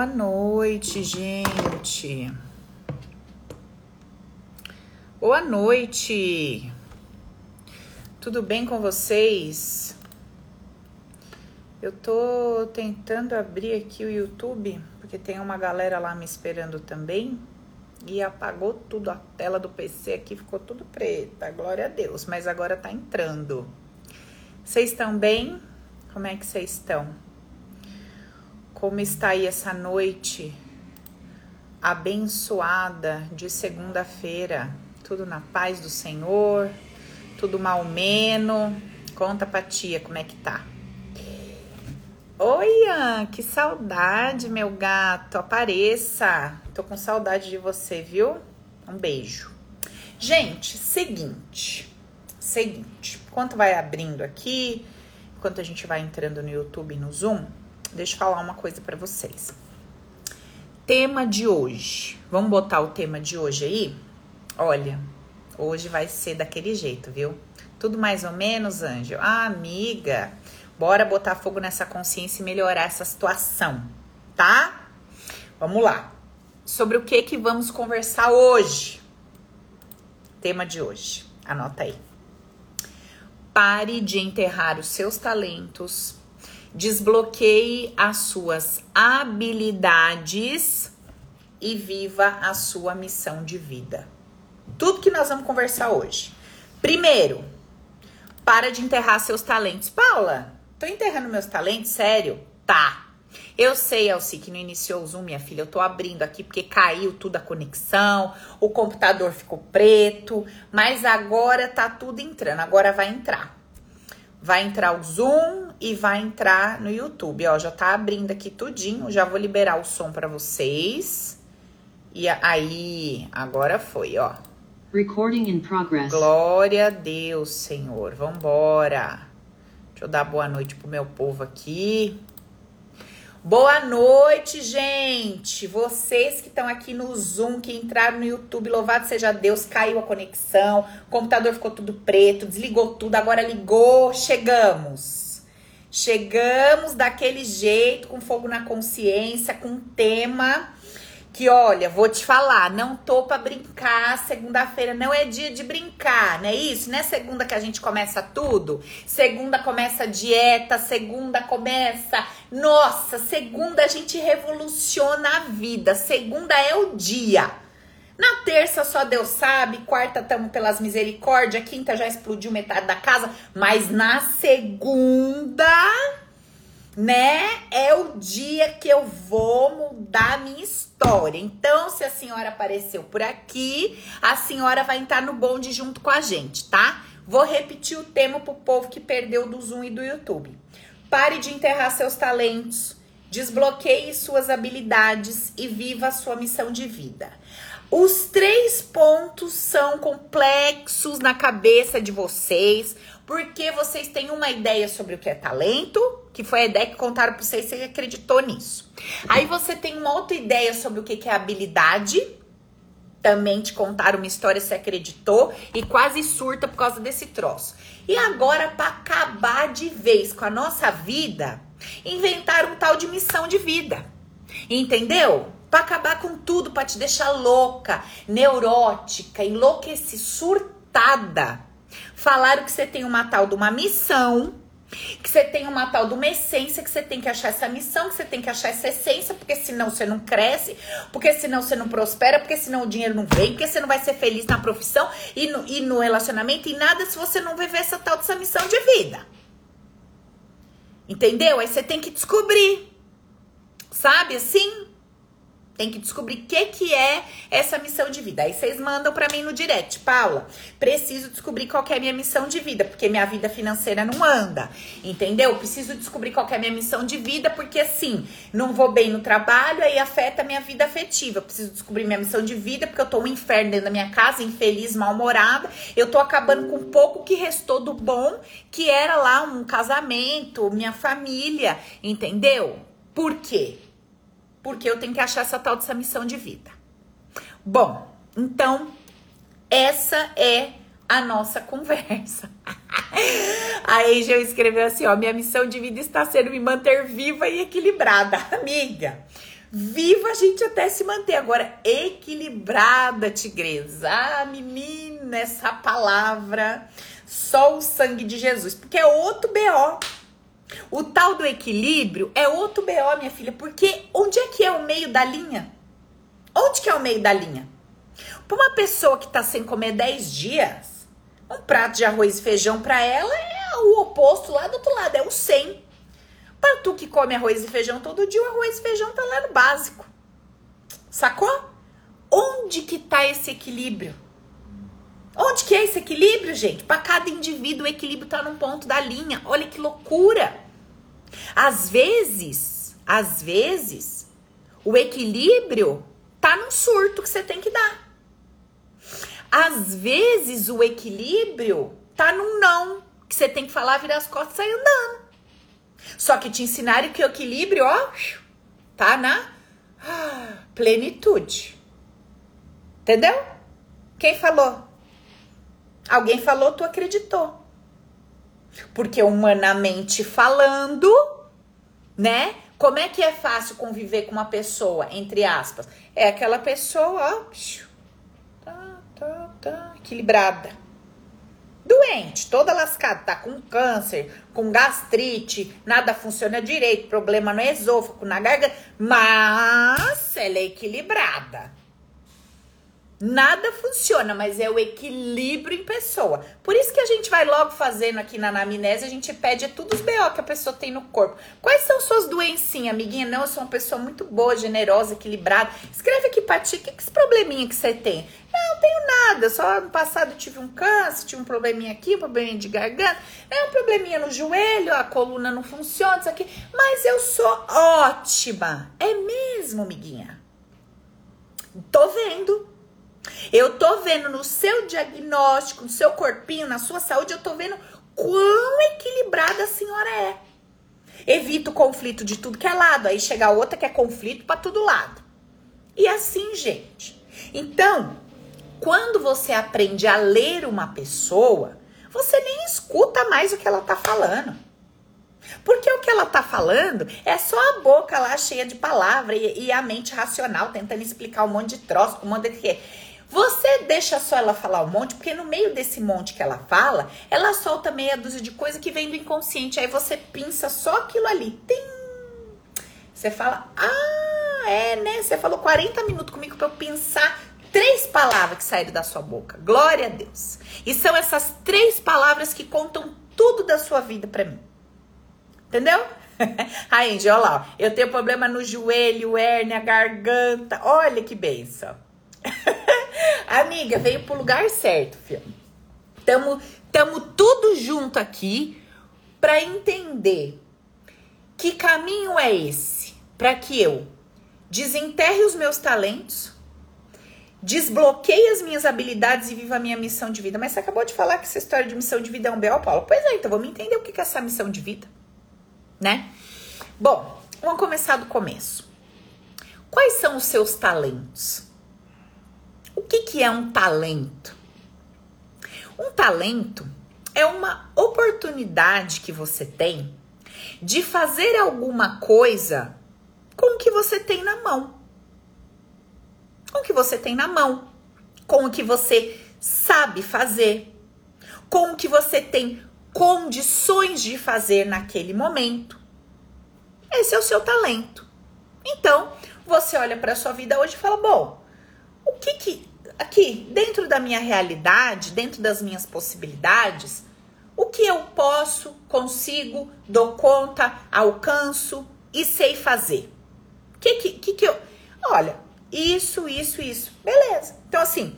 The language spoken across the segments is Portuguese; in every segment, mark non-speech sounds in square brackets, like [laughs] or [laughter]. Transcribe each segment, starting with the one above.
Boa noite, gente. Boa noite. Tudo bem com vocês? Eu tô tentando abrir aqui o YouTube, porque tem uma galera lá me esperando também. E apagou tudo, a tela do PC aqui ficou tudo preta. Glória a Deus, mas agora tá entrando. Vocês estão bem? Como é que vocês estão? Como está aí essa noite abençoada de segunda-feira? Tudo na paz do Senhor? Tudo malmeno? Conta pra tia como é que tá. Oi, Ian, que saudade, meu gato. Apareça. Tô com saudade de você, viu? Um beijo. Gente, seguinte. Seguinte. Enquanto vai abrindo aqui, enquanto a gente vai entrando no YouTube e no Zoom, deixa eu falar uma coisa para vocês. Tema de hoje. Vamos botar o tema de hoje aí? Olha, hoje vai ser daquele jeito, viu? Tudo mais ou menos, Anjo. Ah, amiga, bora botar fogo nessa consciência e melhorar essa situação, tá? Vamos lá. Sobre o que que vamos conversar hoje? Tema de hoje. Anota aí. Pare de enterrar os seus talentos Desbloqueie as suas habilidades e viva a sua missão de vida. Tudo que nós vamos conversar hoje. Primeiro, para de enterrar seus talentos. Paula, tô enterrando meus talentos? Sério? Tá. Eu sei, Elci, que não iniciou o Zoom, minha filha. Eu tô abrindo aqui porque caiu tudo a conexão, o computador ficou preto, mas agora tá tudo entrando. Agora vai entrar. Vai entrar o Zoom e vai entrar no YouTube. Ó, já tá abrindo aqui tudinho. Já vou liberar o som para vocês. E aí, agora foi, ó. Recording in progress. Glória a Deus, Senhor. Vambora. Deixa eu dar boa noite pro meu povo aqui. Boa noite, gente! Vocês que estão aqui no Zoom, que entraram no YouTube, louvado seja Deus, caiu a conexão, o computador ficou tudo preto, desligou tudo, agora ligou, chegamos. Chegamos daquele jeito, com fogo na consciência, com tema que olha, vou te falar, não tô para brincar, segunda-feira não é dia de brincar, não é isso? Não é segunda que a gente começa tudo? Segunda começa dieta, segunda começa, nossa, segunda a gente revoluciona a vida, segunda é o dia. Na terça só Deus sabe, quarta estamos pelas misericórdias, quinta já explodiu metade da casa, mas na segunda né? É o dia que eu vou mudar a minha história. Então, se a senhora apareceu por aqui, a senhora vai entrar no bonde junto com a gente, tá? Vou repetir o tema pro povo que perdeu do Zoom e do YouTube. Pare de enterrar seus talentos, desbloqueie suas habilidades e viva a sua missão de vida. Os três pontos são complexos na cabeça de vocês, porque vocês têm uma ideia sobre o que é talento, que foi a ideia que contaram para vocês, você acreditou nisso. Aí você tem uma outra ideia sobre o que é habilidade, também te contaram uma história, você acreditou e quase surta por causa desse troço. E agora, para acabar de vez com a nossa vida, inventaram um tal de missão de vida. Entendeu? Para acabar com tudo, para te deixar louca, neurótica, enlouquecida, surtada. Falaram que você tem uma tal de uma missão que você tem uma tal de uma essência, que você tem que achar essa missão, que você tem que achar essa essência, porque senão você não cresce, porque senão você não prospera, porque senão o dinheiro não vem, porque você não vai ser feliz na profissão e no, e no relacionamento e nada se você não viver essa tal dessa missão de vida. Entendeu? Aí você tem que descobrir. Sabe assim? Tem que descobrir o que, que é essa missão de vida. Aí vocês mandam para mim no direct. Paula, preciso descobrir qual é a minha missão de vida, porque minha vida financeira não anda. Entendeu? Preciso descobrir qual é a minha missão de vida, porque assim, não vou bem no trabalho, aí afeta a minha vida afetiva. Preciso descobrir minha missão de vida, porque eu tô um inferno dentro da minha casa, infeliz, mal-humorada. Eu tô acabando com pouco que restou do bom, que era lá um casamento, minha família. Entendeu? Por quê? Porque eu tenho que achar essa tal dessa missão de vida. Bom, então essa é a nossa [laughs] conversa. A Angel escreveu assim, ó, minha missão de vida está sendo me manter viva e equilibrada, [laughs] amiga. Viva a gente até se manter. Agora, equilibrada, tigresa. Ah, menina, essa palavra. Só o sangue de Jesus. Porque é outro BO. O tal do equilíbrio é outro BO, minha filha. Porque onde é que é o meio da linha? Onde que é o meio da linha? Para uma pessoa que tá sem comer 10 dias, um prato de arroz e feijão para ela é o oposto lá do outro lado, é o 100. Para tu que come arroz e feijão todo dia, o arroz e feijão tá lá no básico. Sacou? Onde que tá esse equilíbrio? Onde que é esse equilíbrio, gente? Para cada indivíduo, o equilíbrio tá num ponto da linha. Olha que loucura. Às vezes, às vezes, o equilíbrio tá num surto que você tem que dar. Às vezes, o equilíbrio tá num não, que você tem que falar, virar as costas e sair andando. Só que te ensinaram que o equilíbrio, ó, tá na plenitude. Entendeu? Quem falou? Alguém falou, tu acreditou. Porque humanamente falando, né? Como é que é fácil conviver com uma pessoa, entre aspas? É aquela pessoa, ó, tá, tá, tá, equilibrada doente, toda lascada, tá com câncer, com gastrite, nada funciona direito, problema no esôfago, na garganta, mas ela é equilibrada. Nada funciona, mas é o equilíbrio em pessoa. Por isso que a gente vai logo fazendo aqui na anamnese, a gente pede tudo os BO que a pessoa tem no corpo. Quais são suas doencinhas, amiguinha? Não, eu sou uma pessoa muito boa, generosa, equilibrada. Escreve aqui pra ti, que, que esse probleminha que você tem? Não, não tenho nada, só no passado tive um câncer, tive um probleminha aqui, um probleminha de garganta, é um probleminha no joelho, a coluna não funciona, isso aqui. Mas eu sou ótima. É mesmo, amiguinha? Tô vendo. Eu tô vendo no seu diagnóstico, no seu corpinho, na sua saúde, eu tô vendo quão equilibrada a senhora é. Evita o conflito de tudo que é lado, aí chega outra que é conflito para todo lado. E assim, gente. Então, quando você aprende a ler uma pessoa, você nem escuta mais o que ela tá falando. Porque o que ela tá falando é só a boca lá cheia de palavra e, e a mente racional tentando explicar um monte de troço, um monte de que. Você deixa só ela falar um monte, porque no meio desse monte que ela fala, ela solta meia dúzia de coisa que vem do inconsciente. Aí você pinça só aquilo ali. Você fala, ah, é, né? Você falou 40 minutos comigo pra eu pensar três palavras que saíram da sua boca. Glória a Deus. E são essas três palavras que contam tudo da sua vida para mim. Entendeu? [laughs] Aí, Angie, olha lá. Eu tenho problema no joelho, hérnia, garganta. Olha que benção. [laughs] Amiga, veio pro lugar certo, filho. Tamo, tamo tudo junto aqui para entender que caminho é esse para que eu desenterre os meus talentos, desbloqueie as minhas habilidades e viva a minha missão de vida. Mas você acabou de falar que essa história de missão de vida é um B.O., Paulo. Pois é, então vamos entender o que é essa missão de vida, né? Bom, vamos começar do começo. Quais são os seus talentos? O que, que é um talento? Um talento é uma oportunidade que você tem de fazer alguma coisa com o que você tem na mão com o que você tem na mão, com o que você sabe fazer, com o que você tem condições de fazer naquele momento. Esse é o seu talento. Então, você olha para a sua vida hoje e fala: bom, o que que aqui, dentro da minha realidade, dentro das minhas possibilidades, o que eu posso, consigo, dou conta, alcanço e sei fazer? O que que, que que eu. Olha, isso, isso, isso. Beleza. Então, assim,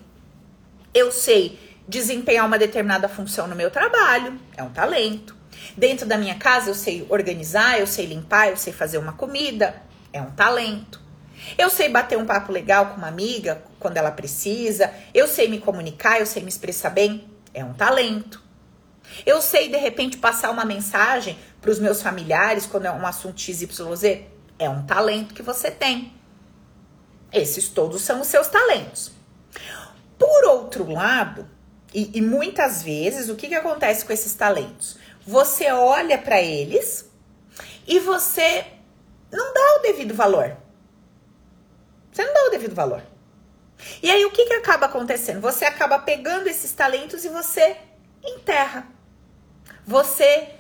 eu sei desempenhar uma determinada função no meu trabalho, é um talento. Dentro da minha casa, eu sei organizar, eu sei limpar, eu sei fazer uma comida, é um talento. Eu sei bater um papo legal com uma amiga quando ela precisa, eu sei me comunicar, eu sei me expressar bem, é um talento. Eu sei de repente passar uma mensagem para os meus familiares quando é um assunto XYZ, é um talento que você tem. Esses todos são os seus talentos. Por outro lado, e, e muitas vezes, o que, que acontece com esses talentos? Você olha para eles e você não dá o devido valor. Você não dá o devido valor. E aí o que, que acaba acontecendo? Você acaba pegando esses talentos e você enterra. Você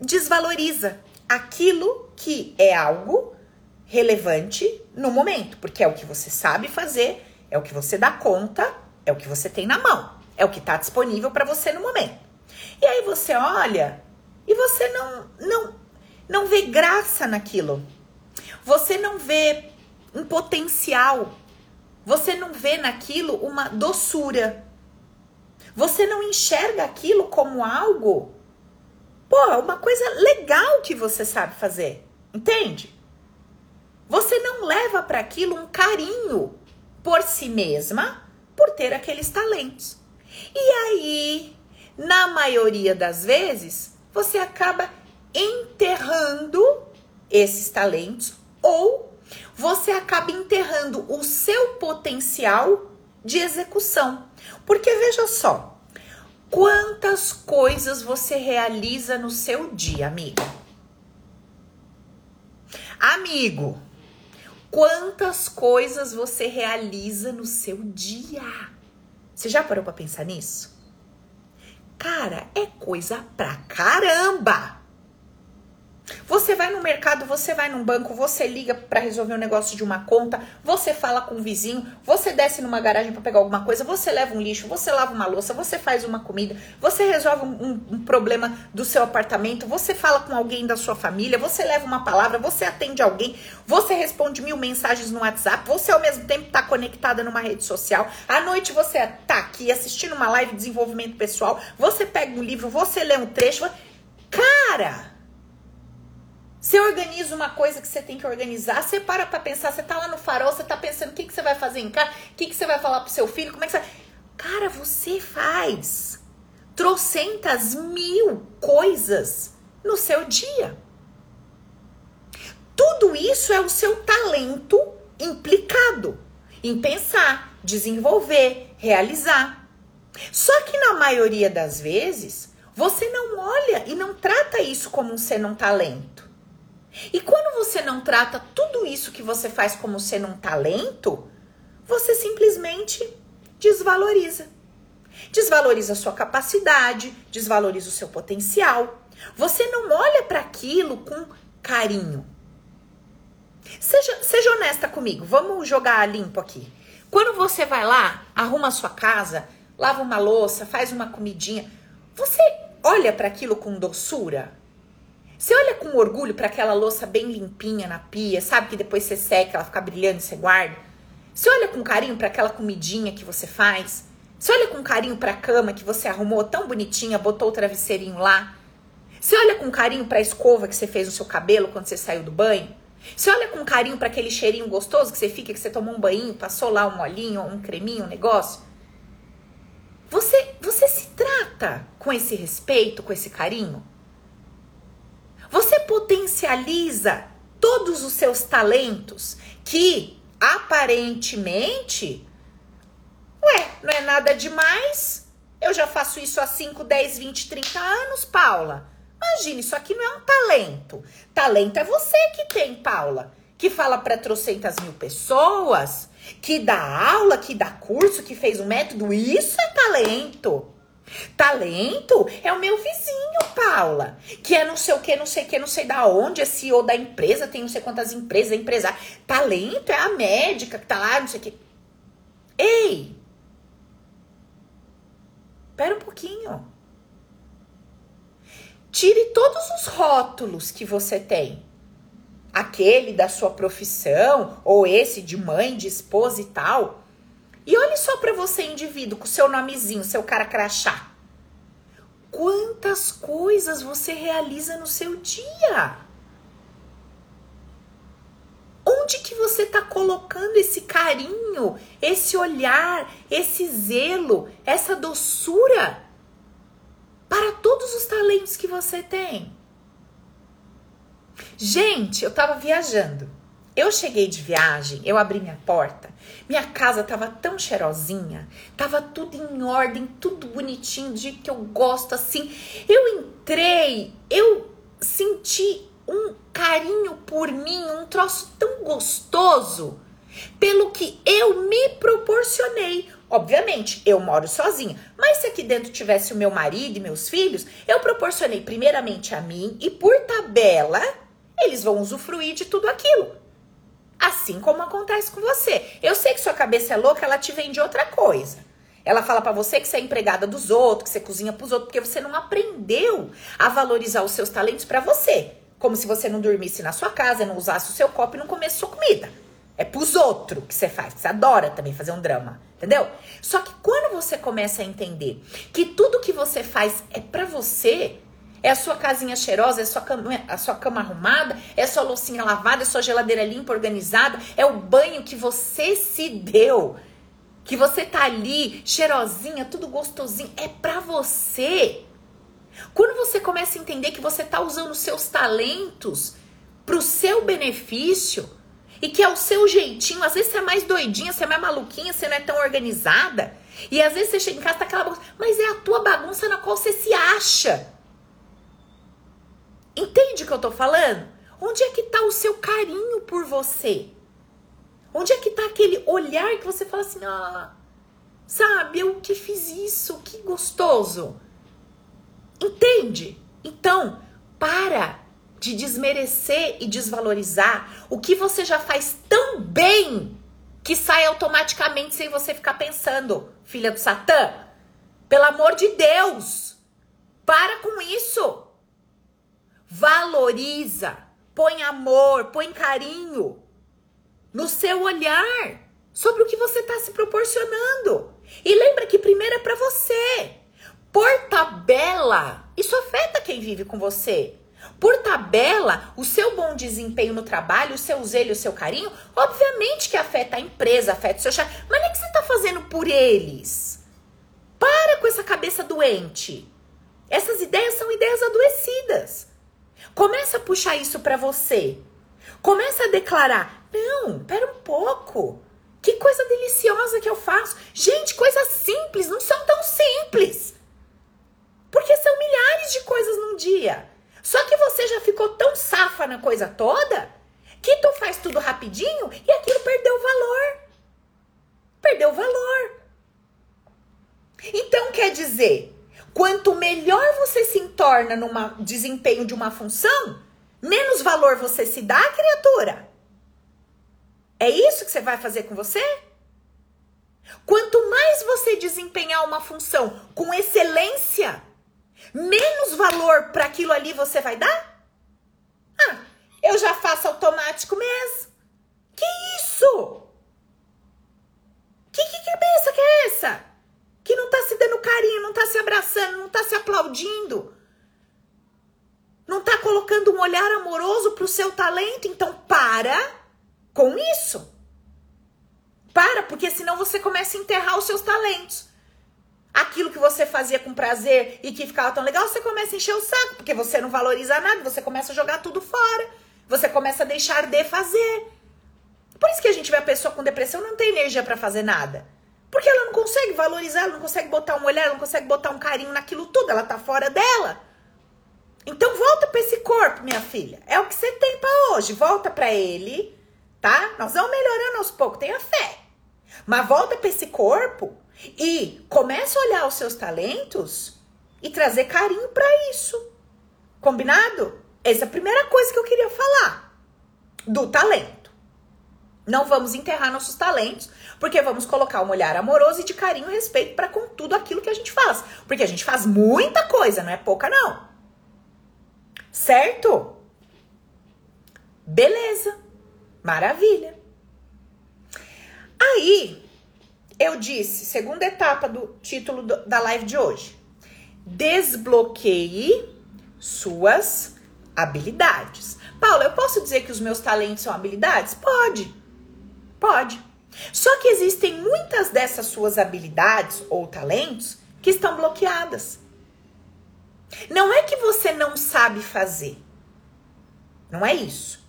desvaloriza aquilo que é algo relevante no momento, porque é o que você sabe fazer, é o que você dá conta, é o que você tem na mão, é o que está disponível para você no momento. E aí você olha e você não não não vê graça naquilo. Você não vê um potencial. Você não vê naquilo uma doçura. Você não enxerga aquilo como algo, pô, uma coisa legal que você sabe fazer. Entende? Você não leva para aquilo um carinho por si mesma, por ter aqueles talentos. E aí, na maioria das vezes, você acaba enterrando esses talentos ou você acaba enterrando o seu potencial de execução. Porque veja só, quantas coisas você realiza no seu dia, amiga? Amigo, quantas coisas você realiza no seu dia? Você já parou para pensar nisso? Cara, é coisa pra caramba! Você vai no mercado, você vai num banco, você liga para resolver um negócio de uma conta, você fala com o vizinho, você desce numa garagem para pegar alguma coisa, você leva um lixo, você lava uma louça, você faz uma comida, você resolve um, um, problema do seu apartamento, você fala com alguém da sua família, você leva uma palavra, você atende alguém, você responde mil mensagens no WhatsApp, você ao mesmo tempo está conectada numa rede social, à noite você tá aqui assistindo uma live de desenvolvimento pessoal, você pega um livro, você lê um trecho, cara você organiza uma coisa que você tem que organizar, você para pra pensar, você tá lá no farol, você tá pensando o que, que você vai fazer em casa, o que, que você vai falar pro seu filho, como é que você. Cara, você faz trocentas mil coisas no seu dia. Tudo isso é o seu talento implicado em pensar, desenvolver, realizar. Só que na maioria das vezes, você não olha e não trata isso como um ser um talento. E quando você não trata tudo isso que você faz como sendo um talento, você simplesmente desvaloriza. Desvaloriza a sua capacidade, desvaloriza o seu potencial. Você não olha para aquilo com carinho. Seja, seja honesta comigo, vamos jogar limpo aqui. Quando você vai lá, arruma a sua casa, lava uma louça, faz uma comidinha, você olha para aquilo com doçura? Você olha com orgulho para aquela louça bem limpinha na pia, sabe que depois você seca, ela fica brilhando e você guarda? Você olha com carinho para aquela comidinha que você faz? Você olha com carinho para a cama que você arrumou tão bonitinha, botou o travesseirinho lá? Você olha com carinho para a escova que você fez no seu cabelo quando você saiu do banho? Você olha com carinho para aquele cheirinho gostoso que você fica, que você tomou um banho, passou lá um molhinho, um creminho, um negócio? Você, você se trata com esse respeito, com esse carinho? Você potencializa todos os seus talentos que aparentemente, ué, não é nada demais. Eu já faço isso há 5, 10, 20, 30 anos, Paula. Imagina, isso aqui não é um talento. Talento é você que tem, Paula, que fala para trocentas mil pessoas, que dá aula, que dá curso, que fez um método. Isso é talento. Talento é o meu vizinho, Paula, que é não sei o que, não sei o que, não sei da onde, é CEO da empresa, tem não sei quantas empresas, é empresário. Talento é a médica que tá lá, não sei o que. Ei! Espera um pouquinho. Tire todos os rótulos que você tem. Aquele da sua profissão, ou esse de mãe, de esposa e tal e olhe só para você, indivíduo, com seu nomezinho, seu cara crachá. Quantas coisas você realiza no seu dia? Onde que você está colocando esse carinho, esse olhar, esse zelo, essa doçura para todos os talentos que você tem? Gente, eu estava viajando. Eu cheguei de viagem, eu abri minha porta, minha casa tava tão cheirosinha, tava tudo em ordem, tudo bonitinho, jeito que eu gosto assim. Eu entrei, eu senti um carinho por mim, um troço tão gostoso. pelo que eu me proporcionei. Obviamente, eu moro sozinha, mas se aqui dentro tivesse o meu marido e meus filhos, eu proporcionei primeiramente a mim e por tabela, eles vão usufruir de tudo aquilo. Assim como acontece com você. Eu sei que sua cabeça é louca, ela te vende outra coisa. Ela fala para você que você é empregada dos outros, que você cozinha pros outros, porque você não aprendeu a valorizar os seus talentos para você. Como se você não dormisse na sua casa, não usasse o seu copo e não comesse sua comida. É pros outros que você faz. Você adora também fazer um drama, entendeu? Só que quando você começa a entender que tudo que você faz é para você, é a sua casinha cheirosa, é a sua, cama, a sua cama arrumada, é a sua loucinha lavada, é a sua geladeira limpa, organizada, é o banho que você se deu. Que você tá ali, cheirosinha, tudo gostosinho, é pra você. Quando você começa a entender que você tá usando seus talentos pro seu benefício, e que é o seu jeitinho, às vezes você é mais doidinha, você é mais maluquinha, você não é tão organizada. E às vezes você chega em casa, tá aquela bagunça, mas é a tua bagunça na qual você se acha. Entende o que eu tô falando? Onde é que tá o seu carinho por você? Onde é que tá aquele olhar que você fala assim, ah, sabe, eu que fiz isso, que gostoso. Entende? Então, para de desmerecer e desvalorizar o que você já faz tão bem que sai automaticamente sem você ficar pensando, filha do Satã. Pelo amor de Deus, para com isso. Valoriza, põe amor, põe carinho no seu olhar sobre o que você está se proporcionando. E lembra que primeiro é para você. Por tabela, isso afeta quem vive com você. Por tabela, o seu bom desempenho no trabalho, o seu zelo, o seu carinho, obviamente que afeta a empresa, afeta o seu chefe. Mas nem que você está fazendo por eles. Para com essa cabeça doente. Essas ideias são ideias adoecidas. Começa a puxar isso para você. Começa a declarar: "Não, pera um pouco. Que coisa deliciosa que eu faço. Gente, coisas simples não são tão simples. Porque são milhares de coisas num dia. Só que você já ficou tão safa na coisa toda que tu faz tudo rapidinho e aquilo perdeu o valor. Perdeu o valor. Então quer dizer, quanto melhor você se torna no desempenho de uma função, menos valor você se dá, criatura. É isso que você vai fazer com você? Quanto mais você desempenhar uma função com excelência, menos valor para aquilo ali você vai dar? Ah, eu já faço automático mesmo. Que isso? Que, que cabeça que é essa? Que não tá se dando carinho, não tá se abraçando, não tá se aplaudindo. Não tá colocando um olhar amoroso pro seu talento, então para com isso. Para, porque senão você começa a enterrar os seus talentos aquilo que você fazia com prazer e que ficava tão legal, você começa a encher o saco, porque você não valoriza nada, você começa a jogar tudo fora. Você começa a deixar de fazer. Por isso que a gente vê a pessoa com depressão não tem energia para fazer nada. Porque ela não consegue valorizar, ela não consegue botar um olhar, ela não consegue botar um carinho naquilo tudo, ela tá fora dela. Então volta para esse corpo, minha filha. É o que você tem para hoje. Volta para ele, tá? Nós vamos melhorando aos poucos, tenha fé. Mas volta para esse corpo e começa a olhar os seus talentos e trazer carinho para isso. Combinado? Essa é a primeira coisa que eu queria falar do talento. Não vamos enterrar nossos talentos, porque vamos colocar um olhar amoroso e de carinho e respeito para com tudo aquilo que a gente faz. Porque a gente faz muita coisa, não é pouca não. Certo? Beleza. Maravilha. Aí, eu disse, segunda etapa do título do, da live de hoje. Desbloqueie suas habilidades. Paula, eu posso dizer que os meus talentos são habilidades? Pode. Pode. Só que existem muitas dessas suas habilidades ou talentos que estão bloqueadas. Não é que você não sabe fazer. Não é isso.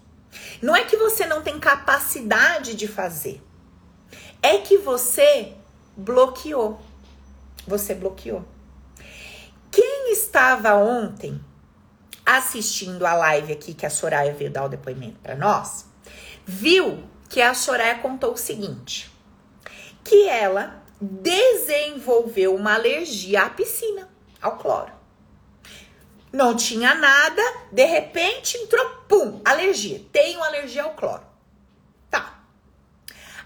Não é que você não tem capacidade de fazer é que você bloqueou. Você bloqueou. Quem estava ontem assistindo a live aqui que a Soraya veio dar o depoimento para nós, viu que a Soraya contou o seguinte: que ela desenvolveu uma alergia à piscina, ao cloro. Não tinha nada, de repente entrou, pum, alergia. Tenho alergia ao cloro. Tá.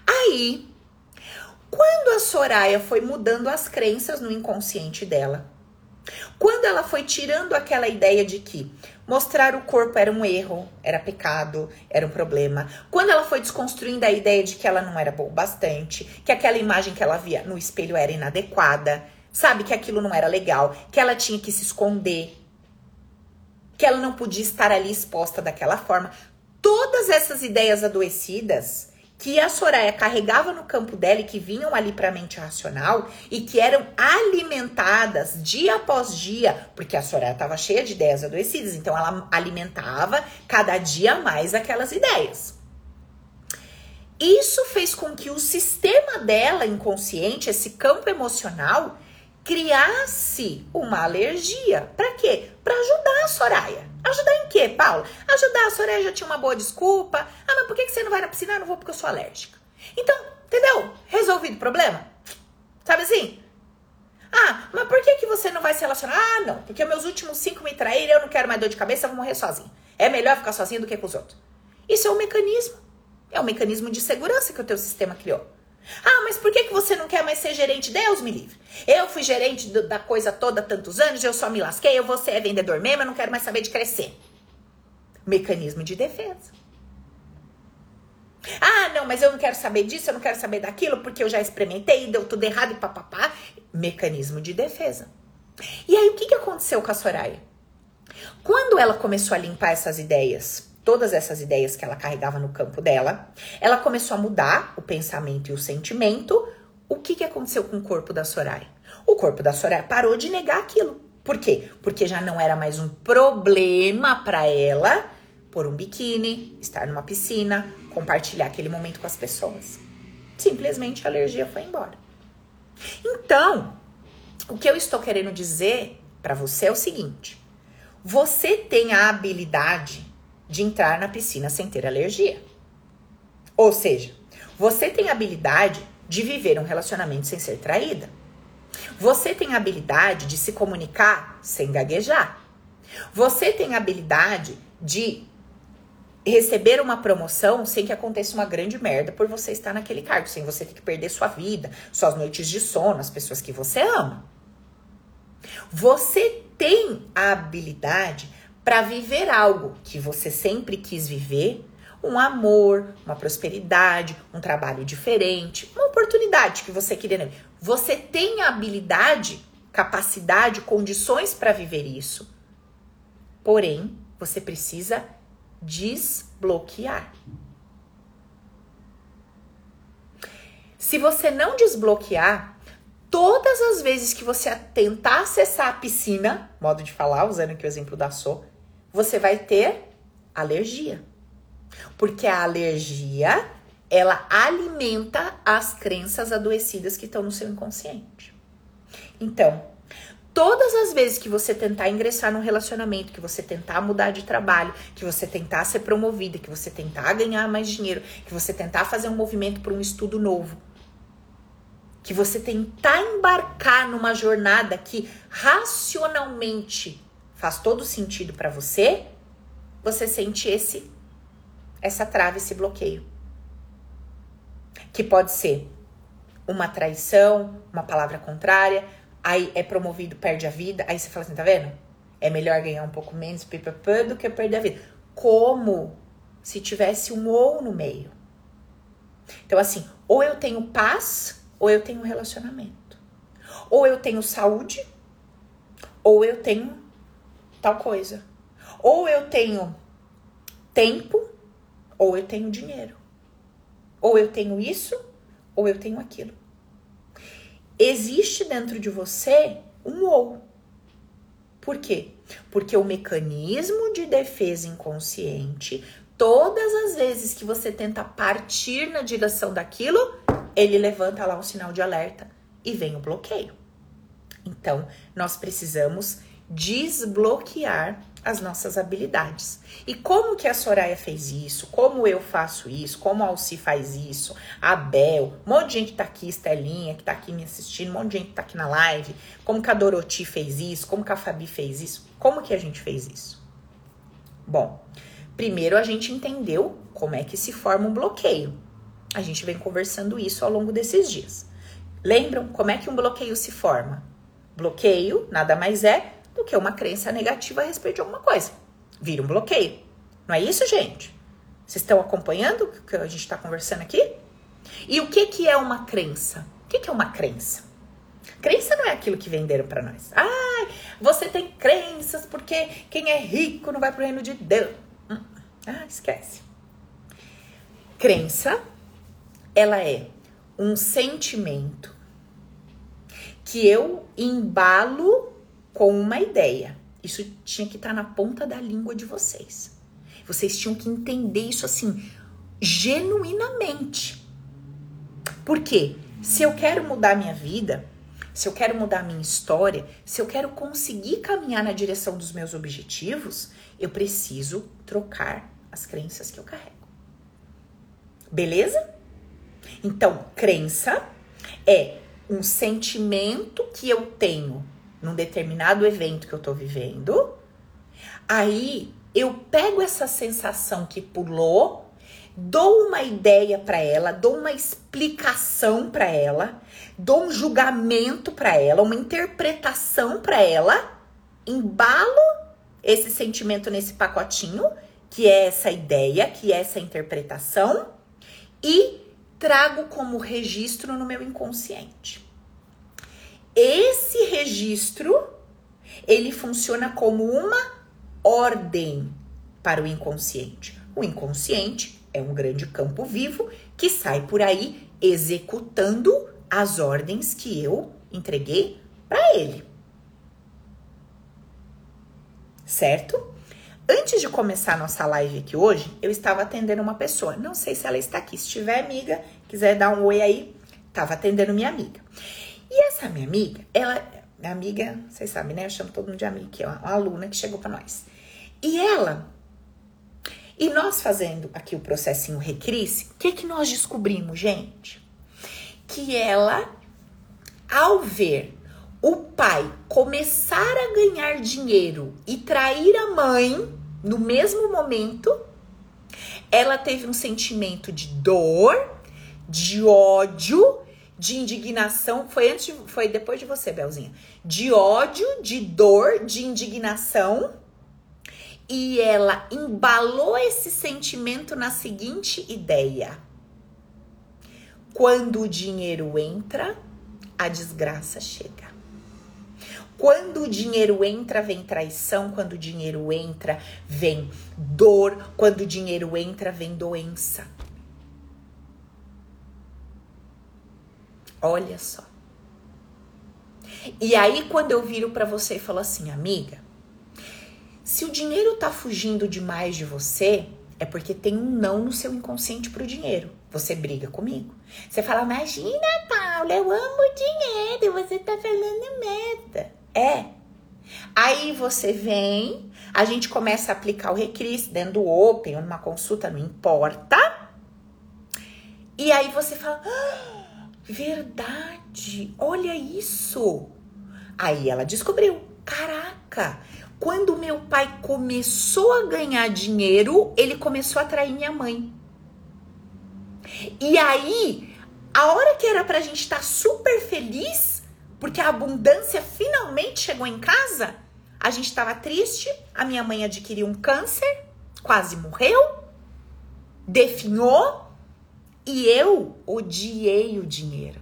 Aí, quando a Soraya foi mudando as crenças no inconsciente dela, quando ela foi tirando aquela ideia de que mostrar o corpo era um erro, era pecado, era um problema, quando ela foi desconstruindo a ideia de que ela não era boa bastante, que aquela imagem que ela via no espelho era inadequada, sabe? Que aquilo não era legal, que ela tinha que se esconder, que ela não podia estar ali exposta daquela forma, todas essas ideias adoecidas que a Soraya carregava no campo dela e que vinham ali para a mente racional e que eram alimentadas dia após dia, porque a Soraya estava cheia de ideias adoecidas, então ela alimentava cada dia mais aquelas ideias. Isso fez com que o sistema dela inconsciente, esse campo emocional, criasse uma alergia. Para quê? Para ajudar a Soraya. Ajudar em quê, Paula? Ajudar a Soraya já tinha uma boa desculpa. Ah, mas por que você não vai na piscina? Eu não vou porque eu sou alérgica. Então, entendeu? Resolvido o problema? Sabe assim? Ah, mas por que, que você não vai se relacionar? Ah, não, porque meus últimos cinco me traíram, eu não quero mais dor de cabeça, eu vou morrer sozinho. É melhor ficar sozinho do que com os outros. Isso é um mecanismo. É um mecanismo de segurança que o teu sistema criou. Ah, mas por que, que você não quer mais ser gerente? Deus me livre. Eu fui gerente do, da coisa toda tantos anos, eu só me lasquei, eu vou ser vendedor mesmo, eu não quero mais saber de crescer. Mecanismo de defesa. Ah, não, mas eu não quero saber disso, eu não quero saber daquilo, porque eu já experimentei, e deu tudo errado e papapá. Mecanismo de defesa. E aí, o que, que aconteceu com a Soraya? Quando ela começou a limpar essas ideias todas essas ideias que ela carregava no campo dela, ela começou a mudar o pensamento e o sentimento. O que, que aconteceu com o corpo da Soraya? O corpo da Soraya parou de negar aquilo. Por quê? Porque já não era mais um problema para ela pôr um biquíni, estar numa piscina, compartilhar aquele momento com as pessoas. Simplesmente a alergia foi embora. Então, o que eu estou querendo dizer para você é o seguinte: você tem a habilidade de entrar na piscina sem ter alergia. Ou seja, você tem habilidade de viver um relacionamento sem ser traída. Você tem habilidade de se comunicar sem gaguejar. Você tem habilidade de receber uma promoção sem que aconteça uma grande merda por você estar naquele cargo, sem você ter que perder sua vida, suas noites de sono, as pessoas que você ama. Você tem a habilidade para viver algo que você sempre quis viver, um amor, uma prosperidade, um trabalho diferente, uma oportunidade que você queria. Você tem habilidade, capacidade, condições para viver isso. Porém, você precisa desbloquear. Se você não desbloquear, todas as vezes que você tentar acessar a piscina, modo de falar, usando aqui o exemplo da So, você vai ter alergia. Porque a alergia, ela alimenta as crenças adoecidas que estão no seu inconsciente. Então, todas as vezes que você tentar ingressar num relacionamento, que você tentar mudar de trabalho, que você tentar ser promovida, que você tentar ganhar mais dinheiro, que você tentar fazer um movimento para um estudo novo, que você tentar embarcar numa jornada que racionalmente faz todo sentido para você, você sente esse essa trava, esse bloqueio. Que pode ser uma traição, uma palavra contrária, aí é promovido, perde a vida, aí você fala assim, tá vendo? É melhor ganhar um pouco menos pipapã do que perder a vida. Como se tivesse um ou no meio. Então, assim, ou eu tenho paz, ou eu tenho relacionamento. Ou eu tenho saúde, ou eu tenho tal coisa. Ou eu tenho tempo, ou eu tenho dinheiro. Ou eu tenho isso, ou eu tenho aquilo. Existe dentro de você um ou. Por quê? Porque o mecanismo de defesa inconsciente, todas as vezes que você tenta partir na direção daquilo, ele levanta lá um sinal de alerta e vem o bloqueio. Então, nós precisamos desbloquear as nossas habilidades. E como que a Soraya fez isso? Como eu faço isso? Como a Alci faz isso? A Bel, um monte de gente tá aqui, Estelinha, que tá aqui me assistindo, um monte de gente tá aqui na live. Como que a Doroti fez isso? Como que a Fabi fez isso? Como que a gente fez isso? Bom, primeiro a gente entendeu como é que se forma um bloqueio. A gente vem conversando isso ao longo desses dias. Lembram como é que um bloqueio se forma? Bloqueio nada mais é do que uma crença negativa a respeito de alguma coisa. Vira um bloqueio. Não é isso, gente? Vocês estão acompanhando o que a gente está conversando aqui? E o que, que é uma crença? O que, que é uma crença? Crença não é aquilo que venderam para nós. Ah, você tem crenças porque quem é rico não vai pro reino de Deus. Hum, ah, esquece. Crença, ela é um sentimento que eu embalo com uma ideia. Isso tinha que estar tá na ponta da língua de vocês. Vocês tinham que entender isso assim, genuinamente. Por quê? Se eu quero mudar minha vida, se eu quero mudar minha história, se eu quero conseguir caminhar na direção dos meus objetivos, eu preciso trocar as crenças que eu carrego. Beleza? Então, crença é um sentimento que eu tenho num determinado evento que eu tô vivendo. Aí eu pego essa sensação que pulou, dou uma ideia para ela, dou uma explicação para ela, dou um julgamento para ela, uma interpretação para ela, embalo esse sentimento nesse pacotinho, que é essa ideia, que é essa interpretação, e trago como registro no meu inconsciente. Esse registro, ele funciona como uma ordem para o inconsciente. O inconsciente é um grande campo vivo que sai por aí executando as ordens que eu entreguei para ele. Certo? Antes de começar a nossa live aqui hoje, eu estava atendendo uma pessoa. Não sei se ela está aqui. Se tiver amiga, quiser dar um oi aí, estava atendendo minha amiga. E essa minha amiga, ela, minha amiga, vocês sabem, né? Eu chamo todo mundo de amiga, que é uma, uma aluna que chegou para nós. E ela, e nós fazendo aqui o processinho Recris, o que que nós descobrimos, gente? Que ela, ao ver o pai começar a ganhar dinheiro e trair a mãe no mesmo momento, ela teve um sentimento de dor, de ódio de indignação, foi antes, de, foi depois de você, Belzinha. De ódio, de dor, de indignação. E ela embalou esse sentimento na seguinte ideia: quando o dinheiro entra, a desgraça chega. Quando o dinheiro entra, vem traição. Quando o dinheiro entra, vem dor. Quando o dinheiro entra, vem doença. Olha só. E aí, quando eu viro para você e falo assim, amiga, se o dinheiro tá fugindo demais de você, é porque tem um não no seu inconsciente pro dinheiro. Você briga comigo. Você fala, imagina, Paula, eu amo dinheiro, você tá falando merda. É. Aí você vem, a gente começa a aplicar o Recris dentro do Open, numa consulta, não importa. E aí você fala, ah, Verdade, olha isso. Aí ela descobriu: caraca, quando meu pai começou a ganhar dinheiro, ele começou a atrair minha mãe. E aí, a hora que era pra gente estar tá super feliz, porque a abundância finalmente chegou em casa, a gente estava triste, a minha mãe adquiriu um câncer, quase morreu, definhou, e eu odiei o dinheiro.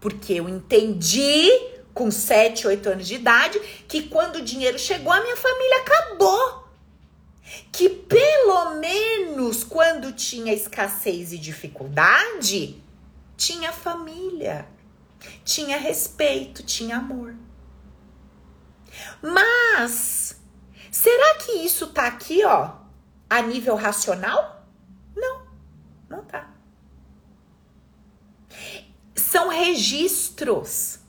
Porque eu entendi com 7, 8 anos de idade que quando o dinheiro chegou, a minha família acabou. Que pelo menos quando tinha escassez e dificuldade, tinha família, tinha respeito, tinha amor. Mas será que isso tá aqui, ó, a nível racional? Não, não tá são registros.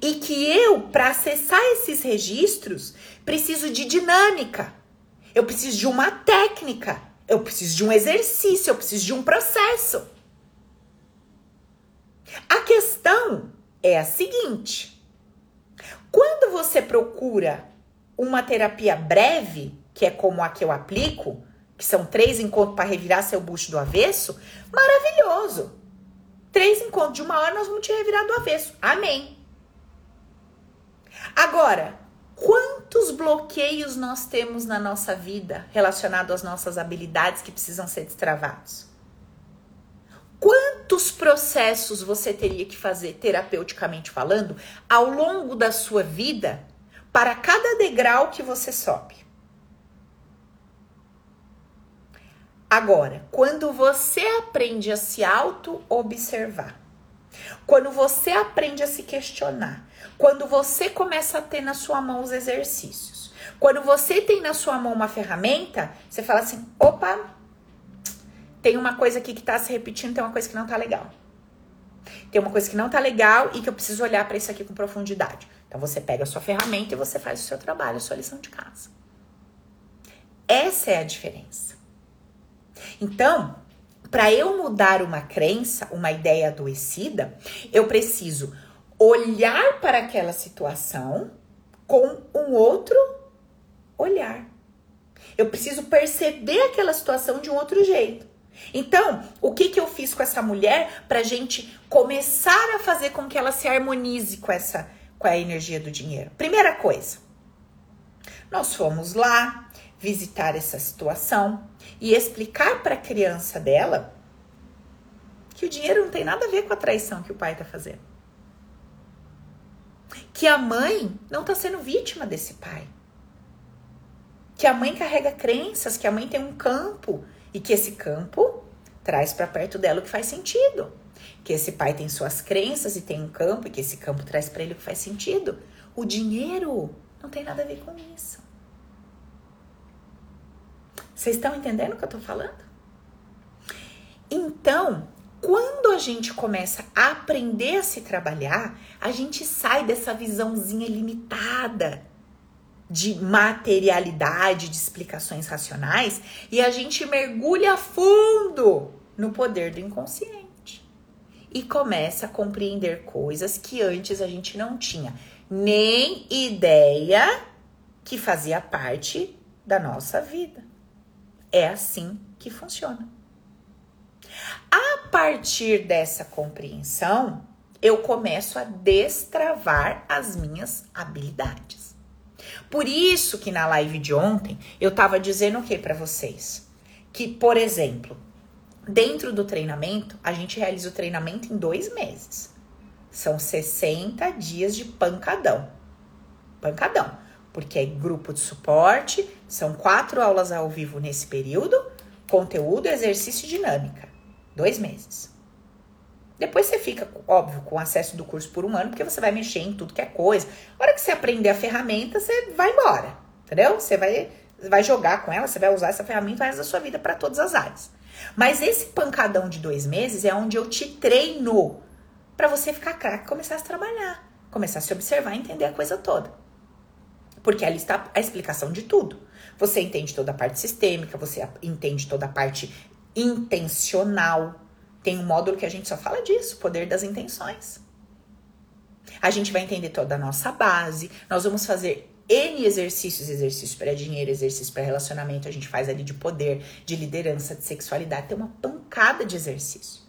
E que eu, para acessar esses registros, preciso de dinâmica. Eu preciso de uma técnica. Eu preciso de um exercício. Eu preciso de um processo. A questão é a seguinte: quando você procura uma terapia breve, que é como a que eu aplico, que são três encontros para revirar seu bucho do avesso, maravilhoso. Três encontros de uma hora nós vamos te revirar do avesso. Amém. Agora, quantos bloqueios nós temos na nossa vida relacionados às nossas habilidades que precisam ser destravados? Quantos processos você teria que fazer, terapeuticamente falando, ao longo da sua vida, para cada degrau que você sobe? Agora, quando você aprende a se auto-observar, quando você aprende a se questionar, quando você começa a ter na sua mão os exercícios, quando você tem na sua mão uma ferramenta, você fala assim: opa, tem uma coisa aqui que tá se repetindo, tem uma coisa que não tá legal. Tem uma coisa que não tá legal e que eu preciso olhar para isso aqui com profundidade. Então você pega a sua ferramenta e você faz o seu trabalho, a sua lição de casa. Essa é a diferença. Então, para eu mudar uma crença, uma ideia adoecida, eu preciso olhar para aquela situação com um outro olhar. Eu preciso perceber aquela situação de um outro jeito. Então, o que, que eu fiz com essa mulher para gente começar a fazer com que ela se harmonize com essa com a energia do dinheiro? Primeira coisa, nós fomos lá visitar essa situação e explicar para a criança dela que o dinheiro não tem nada a ver com a traição que o pai está fazendo. Que a mãe não está sendo vítima desse pai. Que a mãe carrega crenças, que a mãe tem um campo e que esse campo traz para perto dela o que faz sentido. Que esse pai tem suas crenças e tem um campo e que esse campo traz para ele o que faz sentido. O dinheiro não tem nada a ver com isso. Vocês estão entendendo o que eu tô falando? Então, quando a gente começa a aprender a se trabalhar, a gente sai dessa visãozinha limitada de materialidade, de explicações racionais e a gente mergulha fundo no poder do inconsciente e começa a compreender coisas que antes a gente não tinha nem ideia que fazia parte da nossa vida. É assim que funciona. A partir dessa compreensão, eu começo a destravar as minhas habilidades. Por isso que na live de ontem eu estava dizendo o que para vocês? Que, por exemplo, dentro do treinamento, a gente realiza o treinamento em dois meses. São 60 dias de pancadão. Pancadão porque é grupo de suporte, são quatro aulas ao vivo nesse período, conteúdo, exercício e dinâmica. Dois meses. Depois você fica, óbvio, com acesso do curso por um ano, porque você vai mexer em tudo que é coisa. A hora que você aprender a ferramenta, você vai embora, entendeu? Você vai, vai jogar com ela, você vai usar essa ferramenta o resto da sua vida para todas as áreas. Mas esse pancadão de dois meses é onde eu te treino para você ficar craque começar a trabalhar, começar a se observar e entender a coisa toda porque ali está a explicação de tudo. Você entende toda a parte sistêmica, você entende toda a parte intencional. Tem um módulo que a gente só fala disso, poder das intenções. A gente vai entender toda a nossa base, nós vamos fazer N exercícios, exercícios para dinheiro, exercícios para relacionamento, a gente faz ali de poder, de liderança, de sexualidade, tem uma pancada de exercícios.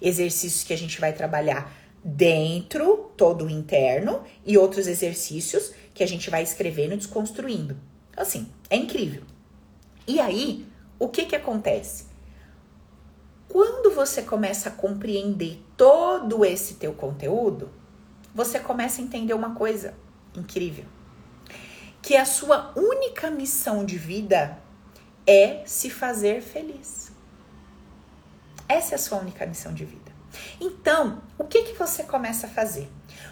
Exercícios que a gente vai trabalhar dentro, todo o interno, e outros exercícios que a gente vai escrevendo e desconstruindo. Assim, é incrível. E aí, o que que acontece? Quando você começa a compreender todo esse teu conteúdo, você começa a entender uma coisa incrível. Que a sua única missão de vida é se fazer feliz. Essa é a sua única missão de vida. Então, o que que você começa a fazer?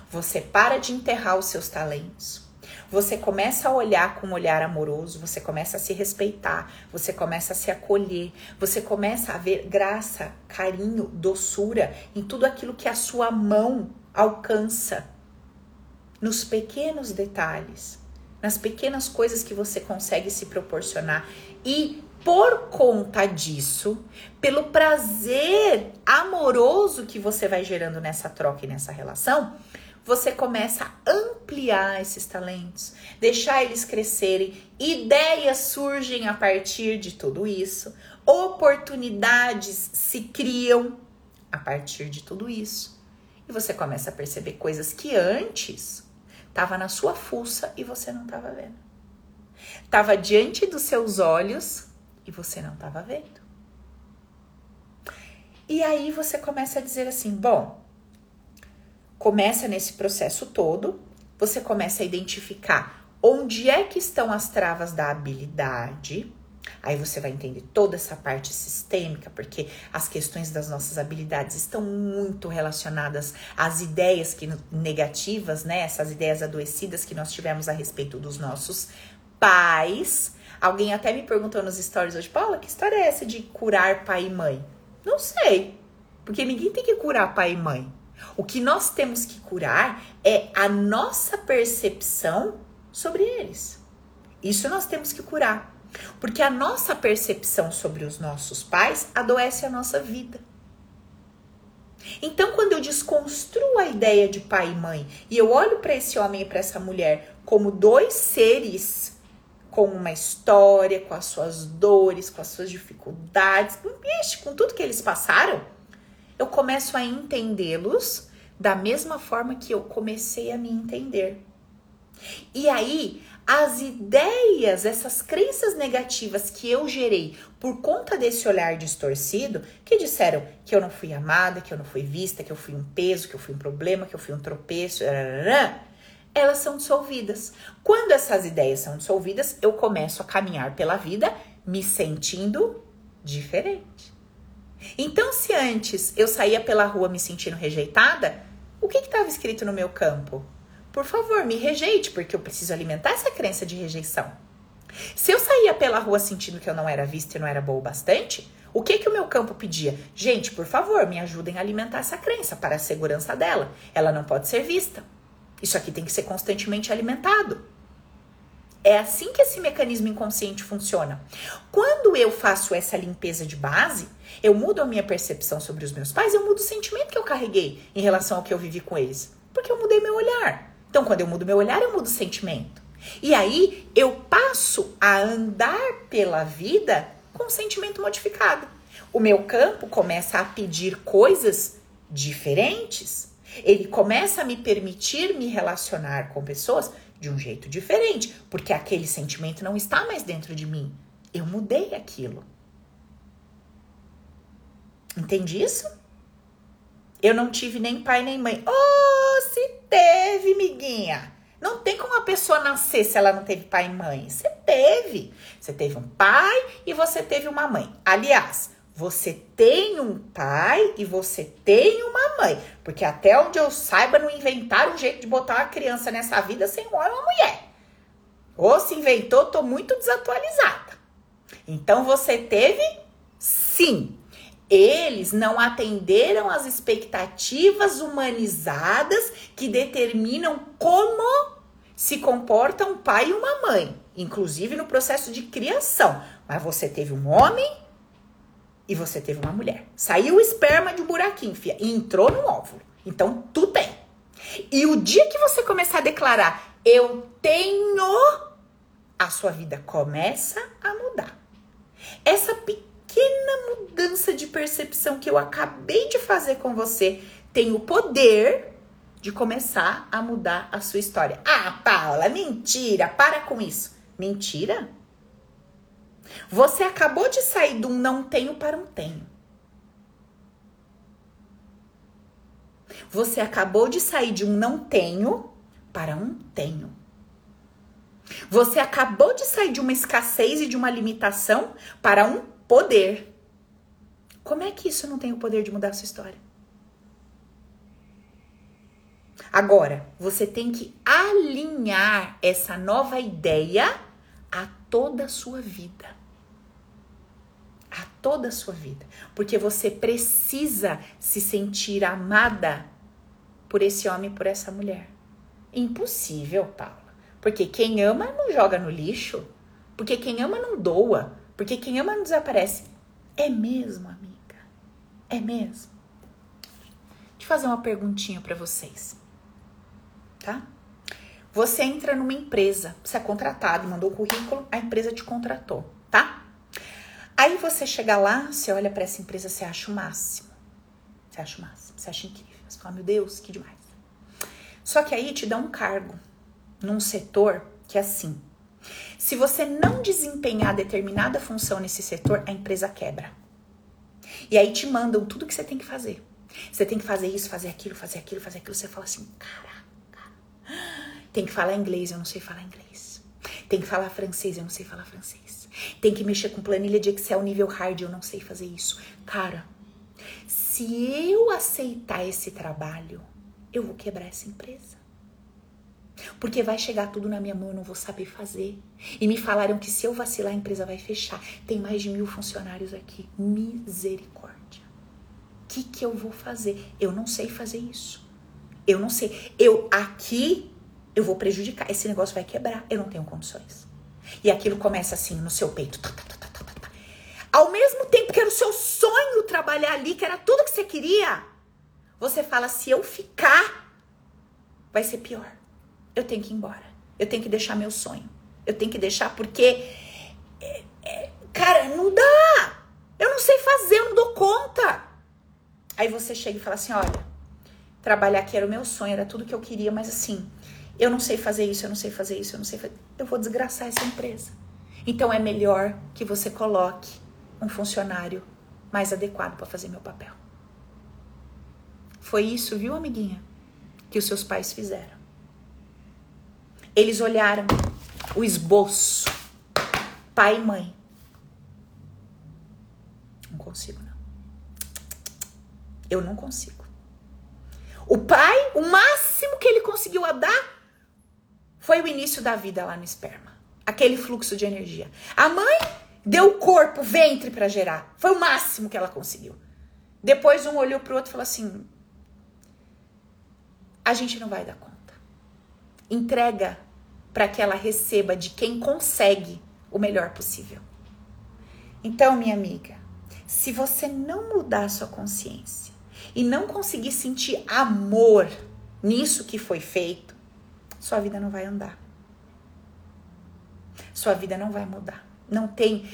Você para de enterrar os seus talentos você começa a olhar com um olhar amoroso, você começa a se respeitar, você começa a se acolher, você começa a ver graça, carinho, doçura em tudo aquilo que a sua mão alcança. nos pequenos detalhes, nas pequenas coisas que você consegue se proporcionar e por conta disso, pelo prazer amoroso que você vai gerando nessa troca e nessa relação, você começa a ampliar esses talentos, deixar eles crescerem, ideias surgem a partir de tudo isso, oportunidades se criam a partir de tudo isso. E você começa a perceber coisas que antes estava na sua fuça e você não estava vendo. Estava diante dos seus olhos e você não estava vendo. E aí você começa a dizer assim: bom, começa nesse processo todo, você começa a identificar onde é que estão as travas da habilidade. Aí você vai entender toda essa parte sistêmica, porque as questões das nossas habilidades estão muito relacionadas às ideias que negativas, né? Essas ideias adoecidas que nós tivemos a respeito dos nossos pais. Alguém até me perguntou nos stories hoje, Paula, que história é essa de curar pai e mãe? Não sei, porque ninguém tem que curar pai e mãe. O que nós temos que curar é a nossa percepção sobre eles. Isso nós temos que curar. Porque a nossa percepção sobre os nossos pais adoece a nossa vida. Então, quando eu desconstruo a ideia de pai e mãe e eu olho para esse homem e para essa mulher como dois seres com uma história, com as suas dores, com as suas dificuldades, com tudo que eles passaram, eu começo a entendê-los da mesma forma que eu comecei a me entender. E aí, as ideias, essas crenças negativas que eu gerei por conta desse olhar distorcido, que disseram que eu não fui amada, que eu não fui vista, que eu fui um peso, que eu fui um problema, que eu fui um tropeço, elas são dissolvidas. Quando essas ideias são dissolvidas, eu começo a caminhar pela vida me sentindo diferente. Então, se antes eu saía pela rua me sentindo rejeitada, o que estava escrito no meu campo? Por favor, me rejeite, porque eu preciso alimentar essa crença de rejeição. Se eu saía pela rua sentindo que eu não era vista e não era boa o bastante, o que que o meu campo pedia? Gente, por favor, me ajudem a alimentar essa crença para a segurança dela. Ela não pode ser vista. Isso aqui tem que ser constantemente alimentado. É assim que esse mecanismo inconsciente funciona. Quando eu faço essa limpeza de base, eu mudo a minha percepção sobre os meus pais, eu mudo o sentimento que eu carreguei em relação ao que eu vivi com eles. Porque eu mudei meu olhar. Então, quando eu mudo meu olhar, eu mudo o sentimento. E aí eu passo a andar pela vida com o sentimento modificado. O meu campo começa a pedir coisas diferentes ele começa a me permitir me relacionar com pessoas de um jeito diferente, porque aquele sentimento não está mais dentro de mim. Eu mudei aquilo. Entende isso? Eu não tive nem pai nem mãe. Oh, se teve, miguinha. Não tem como a pessoa nascer se ela não teve pai e mãe. Você teve. Você teve um pai e você teve uma mãe. Aliás, você tem um pai e você tem uma mãe. Porque até onde eu saiba, não inventaram um jeito de botar uma criança nessa vida sem um homem ou uma mulher. Ou se inventou, tô muito desatualizada. Então você teve sim. Eles não atenderam às expectativas humanizadas que determinam como se comporta um pai e uma mãe, inclusive no processo de criação. Mas você teve um homem e você teve uma mulher. Saiu o esperma de um buraquinho, fia, e entrou no óvulo. Então, tu tem. E o dia que você começar a declarar, eu tenho, a sua vida começa a mudar. Essa pequena mudança de percepção que eu acabei de fazer com você tem o poder de começar a mudar a sua história. Ah, Paula, mentira, para com isso. Mentira? Você acabou de sair de um não tenho para um tenho. Você acabou de sair de um não tenho para um tenho. Você acabou de sair de uma escassez e de uma limitação para um poder. Como é que isso não tem o poder de mudar a sua história? Agora, você tem que alinhar essa nova ideia toda a sua vida a toda a sua vida, porque você precisa se sentir amada por esse homem, por essa mulher. Impossível, Paula. Porque quem ama não joga no lixo. Porque quem ama não doa. Porque quem ama não desaparece. É mesmo, amiga? É mesmo? Deixa eu fazer uma perguntinha para vocês. Tá? Você entra numa empresa, você é contratado, mandou o currículo, a empresa te contratou, tá? Aí você chega lá, você olha para essa empresa, você acha o máximo. Você acha o máximo, você acha incrível. Você fala, meu Deus, que demais. Só que aí te dá um cargo num setor que é assim. Se você não desempenhar determinada função nesse setor, a empresa quebra. E aí te mandam tudo que você tem que fazer. Você tem que fazer isso, fazer aquilo, fazer aquilo, fazer aquilo. Você fala assim, caraca. Tem que falar inglês, eu não sei falar inglês. Tem que falar francês, eu não sei falar francês. Tem que mexer com planilha de Excel nível hard, eu não sei fazer isso. Cara, se eu aceitar esse trabalho, eu vou quebrar essa empresa. Porque vai chegar tudo na minha mão, eu não vou saber fazer. E me falaram que se eu vacilar, a empresa vai fechar. Tem mais de mil funcionários aqui. Misericórdia. O que, que eu vou fazer? Eu não sei fazer isso. Eu não sei. Eu aqui, eu vou prejudicar. Esse negócio vai quebrar. Eu não tenho condições. E aquilo começa assim no seu peito. Tá, tá, tá, Ao mesmo tempo que era o seu sonho trabalhar ali, que era tudo que você queria, você fala: se eu ficar, vai ser pior eu tenho que ir embora. Eu tenho que deixar meu sonho. Eu tenho que deixar porque. É, é, cara, não dá! Eu não sei fazer, eu não dou conta. Aí você chega e fala assim: olha, trabalhar aqui era o meu sonho, era tudo que eu queria, mas assim, eu não sei fazer isso, eu não sei fazer isso, eu não sei fazer. Eu vou desgraçar essa empresa. Então é melhor que você coloque um funcionário mais adequado para fazer meu papel. Foi isso, viu, amiguinha, que os seus pais fizeram. Eles olharam o esboço, pai e mãe. Não consigo, não. Eu não consigo. O pai, o máximo que ele conseguiu dar foi o início da vida lá no esperma. Aquele fluxo de energia. A mãe deu o corpo, ventre para gerar. Foi o máximo que ela conseguiu. Depois um olhou pro outro e falou assim: a gente não vai dar conta. Entrega para que ela receba de quem consegue o melhor possível. Então, minha amiga, se você não mudar sua consciência e não conseguir sentir amor nisso que foi feito, sua vida não vai andar. Sua vida não vai mudar. Não tem.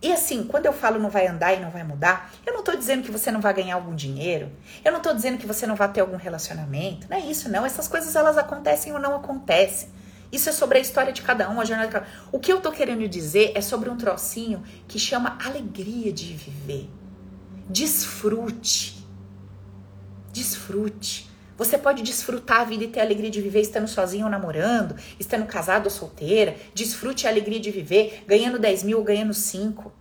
E assim, quando eu falo não vai andar e não vai mudar, eu não tô dizendo que você não vai ganhar algum dinheiro, eu não tô dizendo que você não vai ter algum relacionamento, não é isso, não. Essas coisas elas acontecem ou não acontecem. Isso é sobre a história de cada um, a jornada de cada um. O que eu tô querendo dizer é sobre um trocinho que chama alegria de viver. Desfrute. Desfrute. Você pode desfrutar a vida e ter a alegria de viver estando sozinho ou namorando, estando casado ou solteira. Desfrute a alegria de viver ganhando 10 mil ou ganhando 5.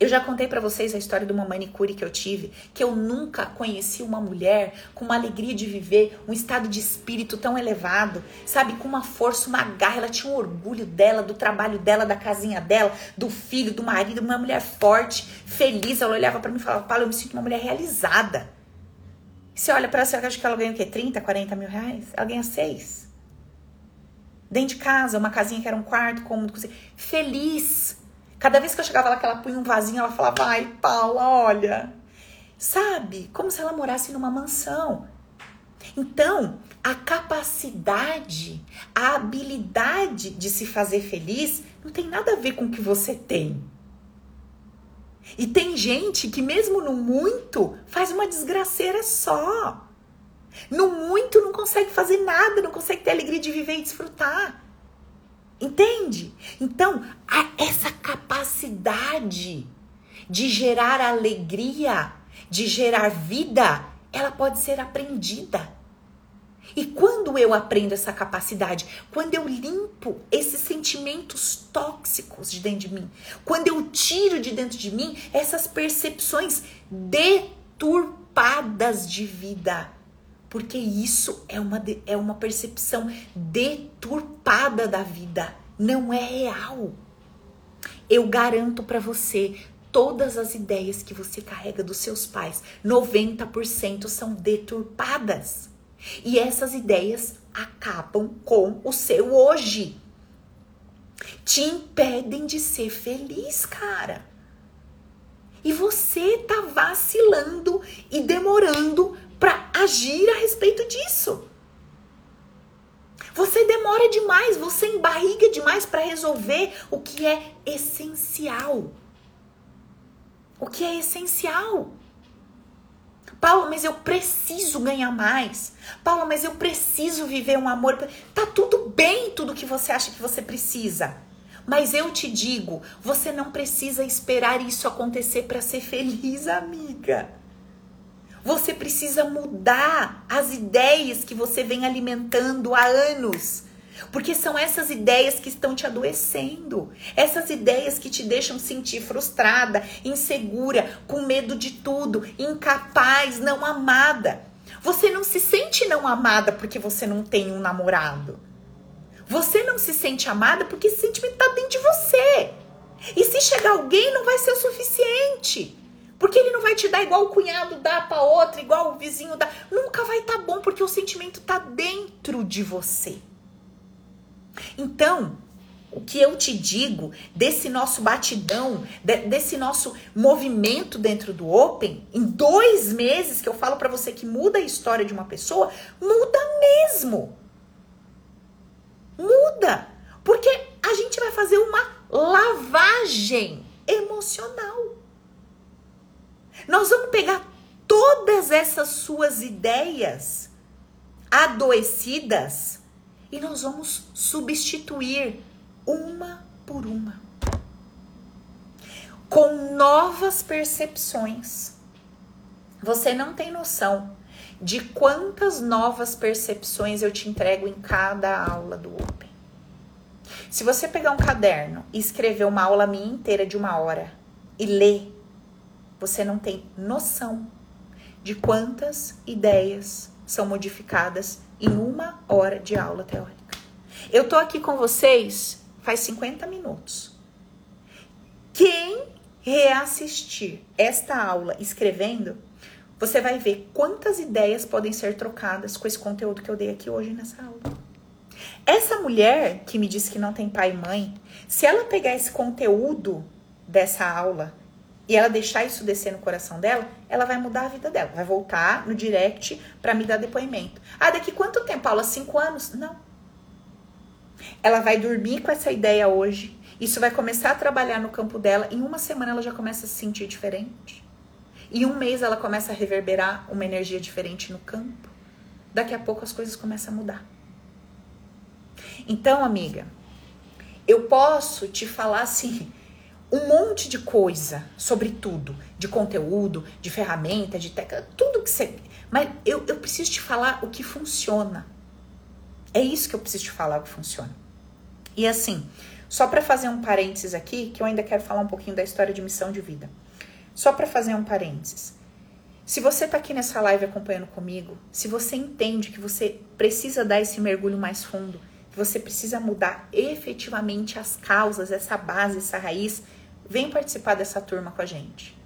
Eu já contei para vocês a história de uma manicure que eu tive, que eu nunca conheci uma mulher com uma alegria de viver, um estado de espírito tão elevado, sabe, com uma força, uma garra, ela tinha um orgulho dela, do trabalho dela, da casinha dela, do filho, do marido, uma mulher forte, feliz. Ela olhava para mim e falava: "Paulo, eu me sinto uma mulher realizada". Você olha para ela, acha que ela ganha o quê? 30, 40 mil reais? Ela ganha seis. Dentro de casa, uma casinha que era um quarto, cômodo, cozinha. Feliz Cada vez que eu chegava lá, que ela punha um vasinho, ela falava: Ai, Paula, olha. Sabe? Como se ela morasse numa mansão. Então, a capacidade, a habilidade de se fazer feliz não tem nada a ver com o que você tem. E tem gente que, mesmo no muito, faz uma desgraceira só. No muito, não consegue fazer nada, não consegue ter alegria de viver e desfrutar. Entende? Então, essa capacidade de gerar alegria, de gerar vida, ela pode ser aprendida. E quando eu aprendo essa capacidade, quando eu limpo esses sentimentos tóxicos de dentro de mim, quando eu tiro de dentro de mim essas percepções deturpadas de vida, porque isso é uma, é uma percepção deturpada da vida, não é real. Eu garanto para você, todas as ideias que você carrega dos seus pais, 90% são deturpadas. E essas ideias acabam com o seu hoje. Te impedem de ser feliz, cara. E você tá vacilando e demorando para agir a respeito disso. Você demora demais, você embarriga demais para resolver o que é essencial. O que é essencial? Paula, mas eu preciso ganhar mais. Paula, mas eu preciso viver um amor. Tá tudo bem tudo que você acha que você precisa. Mas eu te digo, você não precisa esperar isso acontecer para ser feliz, amiga. Você precisa mudar as ideias que você vem alimentando há anos. Porque são essas ideias que estão te adoecendo. Essas ideias que te deixam sentir frustrada, insegura, com medo de tudo, incapaz, não amada. Você não se sente não amada porque você não tem um namorado. Você não se sente amada porque esse sentimento está dentro de você. E se chegar alguém, não vai ser o suficiente. Porque ele não vai te dar igual o cunhado dá para outra, igual o vizinho dá. Nunca vai estar tá bom, porque o sentimento está dentro de você. Então, o que eu te digo desse nosso batidão, desse nosso movimento dentro do Open, em dois meses que eu falo para você que muda a história de uma pessoa, muda mesmo. Muda. Porque a gente vai fazer uma lavagem emocional. Nós vamos pegar todas essas suas ideias adoecidas e nós vamos substituir uma por uma com novas percepções. Você não tem noção de quantas novas percepções eu te entrego em cada aula do Open. Se você pegar um caderno e escrever uma aula minha inteira de uma hora e ler você não tem noção de quantas ideias são modificadas em uma hora de aula teórica. Eu tô aqui com vocês faz 50 minutos. Quem reassistir esta aula escrevendo, você vai ver quantas ideias podem ser trocadas com esse conteúdo que eu dei aqui hoje nessa aula. Essa mulher que me disse que não tem pai e mãe, se ela pegar esse conteúdo dessa aula e ela deixar isso descer no coração dela, ela vai mudar a vida dela. Vai voltar no direct para me dar depoimento. Ah, daqui quanto tempo, Paula? Cinco anos? Não. Ela vai dormir com essa ideia hoje. Isso vai começar a trabalhar no campo dela. Em uma semana ela já começa a se sentir diferente. Em um mês ela começa a reverberar uma energia diferente no campo. Daqui a pouco as coisas começam a mudar. Então, amiga, eu posso te falar assim um monte de coisa sobre tudo, de conteúdo, de ferramenta, de técnica, tudo que você. Mas eu, eu preciso te falar o que funciona. É isso que eu preciso te falar o que funciona. E assim, só para fazer um parênteses aqui, que eu ainda quero falar um pouquinho da história de missão de vida. Só para fazer um parênteses. Se você tá aqui nessa live acompanhando comigo, se você entende que você precisa dar esse mergulho mais fundo, você precisa mudar efetivamente as causas, essa base, essa raiz, vem participar dessa turma com a gente.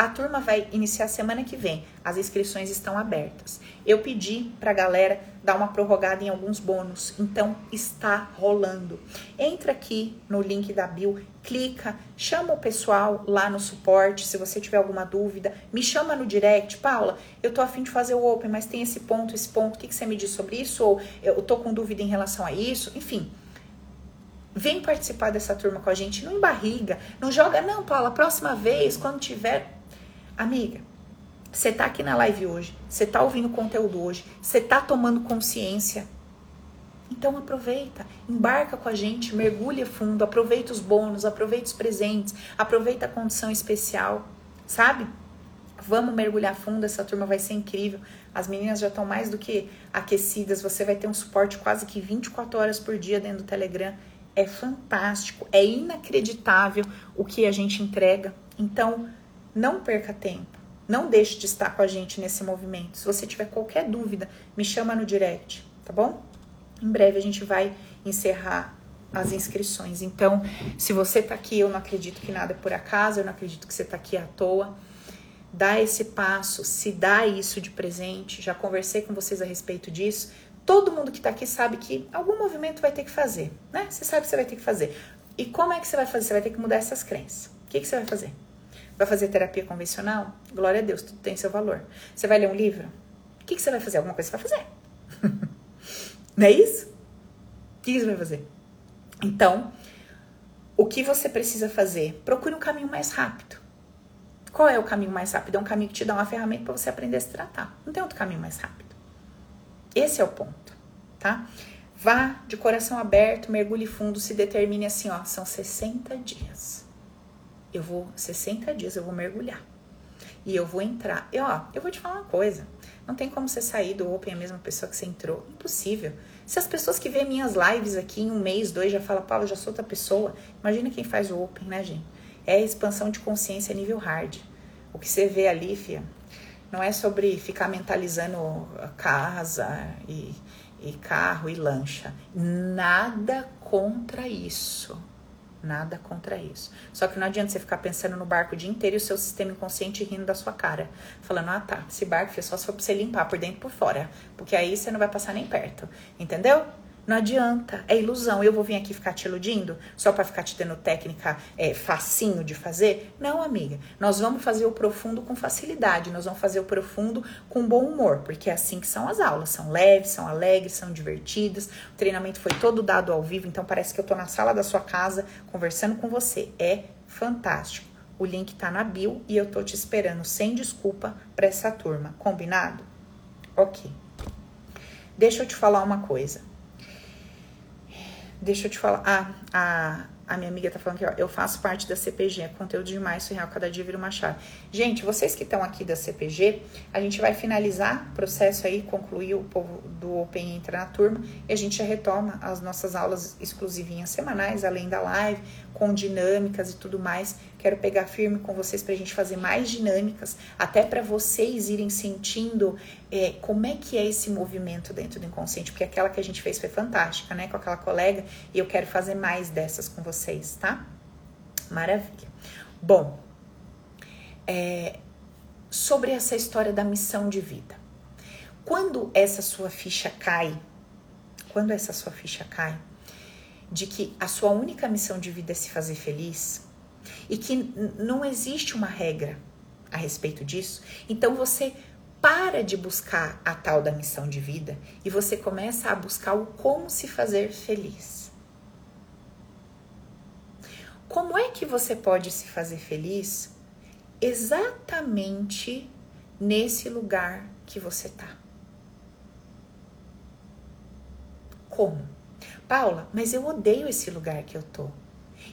A turma vai iniciar semana que vem. As inscrições estão abertas. Eu pedi para a galera dar uma prorrogada em alguns bônus, então está rolando. Entra aqui no link da Bill, clica, chama o pessoal lá no suporte, se você tiver alguma dúvida, me chama no direct, Paula, eu tô afim de fazer o Open, mas tem esse ponto, esse ponto, o que, que você me diz sobre isso? Ou eu tô com dúvida em relação a isso? Enfim, Vem participar dessa turma com a gente, não embarriga, não joga, não, Paula, próxima vez, quando tiver. Amiga, você tá aqui na live hoje, você tá ouvindo conteúdo hoje, você tá tomando consciência. Então aproveita, embarca com a gente, mergulha fundo, aproveita os bônus, aproveita os presentes, aproveita a condição especial, sabe? Vamos mergulhar fundo, essa turma vai ser incrível. As meninas já estão mais do que aquecidas, você vai ter um suporte quase que 24 horas por dia dentro do Telegram é fantástico, é inacreditável o que a gente entrega. Então, não perca tempo. Não deixe de estar com a gente nesse movimento. Se você tiver qualquer dúvida, me chama no direct, tá bom? Em breve a gente vai encerrar as inscrições. Então, se você tá aqui, eu não acredito que nada é por acaso, eu não acredito que você tá aqui à toa. Dá esse passo, se dá isso de presente. Já conversei com vocês a respeito disso Todo mundo que tá aqui sabe que algum movimento vai ter que fazer, né? Você sabe que você vai ter que fazer. E como é que você vai fazer? Você vai ter que mudar essas crenças. O que, que você vai fazer? Vai fazer terapia convencional? Glória a Deus, tudo tem seu valor. Você vai ler um livro? O que, que você vai fazer? Alguma coisa você vai fazer. [laughs] Não é isso? O que você vai fazer? Então, o que você precisa fazer? Procure um caminho mais rápido. Qual é o caminho mais rápido? É um caminho que te dá uma ferramenta para você aprender a se tratar. Não tem outro caminho mais rápido. Esse é o ponto, tá? Vá de coração aberto, mergulhe fundo, se determine assim, ó, são 60 dias. Eu vou 60 dias eu vou mergulhar. E eu vou entrar. E ó, eu vou te falar uma coisa. Não tem como você sair do Open a mesma pessoa que você entrou. Impossível. Se as pessoas que vêem minhas lives aqui em um mês, dois, já falam, Paulo, já sou outra pessoa. Imagina quem faz o Open, né, gente? É expansão de consciência nível hard. O que você vê ali, fia, não é sobre ficar mentalizando casa e, e carro e lancha. Nada contra isso. Nada contra isso. Só que não adianta você ficar pensando no barco o dia inteiro e o seu sistema inconsciente rindo da sua cara. Falando, ah tá, esse barco é só se for pra você limpar por dentro e por fora. Porque aí você não vai passar nem perto. Entendeu? Não adianta, é ilusão. Eu vou vir aqui ficar te iludindo só para ficar te tendo técnica é, facinho de fazer? Não, amiga. Nós vamos fazer o profundo com facilidade, nós vamos fazer o profundo com bom humor, porque é assim que são as aulas. São leves, são alegres, são divertidas. O treinamento foi todo dado ao vivo, então parece que eu tô na sala da sua casa conversando com você. É fantástico. O link tá na bio e eu tô te esperando sem desculpa para essa turma. Combinado? Ok. Deixa eu te falar uma coisa. Deixa eu te falar. Ah, a, a minha amiga tá falando que eu faço parte da CPG, é conteúdo demais, surreal, cada dia vira uma chave. Gente, vocês que estão aqui da CPG, a gente vai finalizar o processo aí, concluir o povo do Open Entra na turma e a gente já retoma as nossas aulas exclusivinhas semanais, além da live, com dinâmicas e tudo mais. Quero pegar firme com vocês para a gente fazer mais dinâmicas, até para vocês irem sentindo é, como é que é esse movimento dentro do inconsciente, porque aquela que a gente fez foi fantástica, né, com aquela colega, e eu quero fazer mais dessas com vocês, tá? Maravilha. Bom, é, sobre essa história da missão de vida. Quando essa sua ficha cai, quando essa sua ficha cai, de que a sua única missão de vida é se fazer feliz e que não existe uma regra a respeito disso, então você para de buscar a tal da missão de vida e você começa a buscar o como se fazer feliz. Como é que você pode se fazer feliz exatamente nesse lugar que você está? Como? Paula, mas eu odeio esse lugar que eu tô.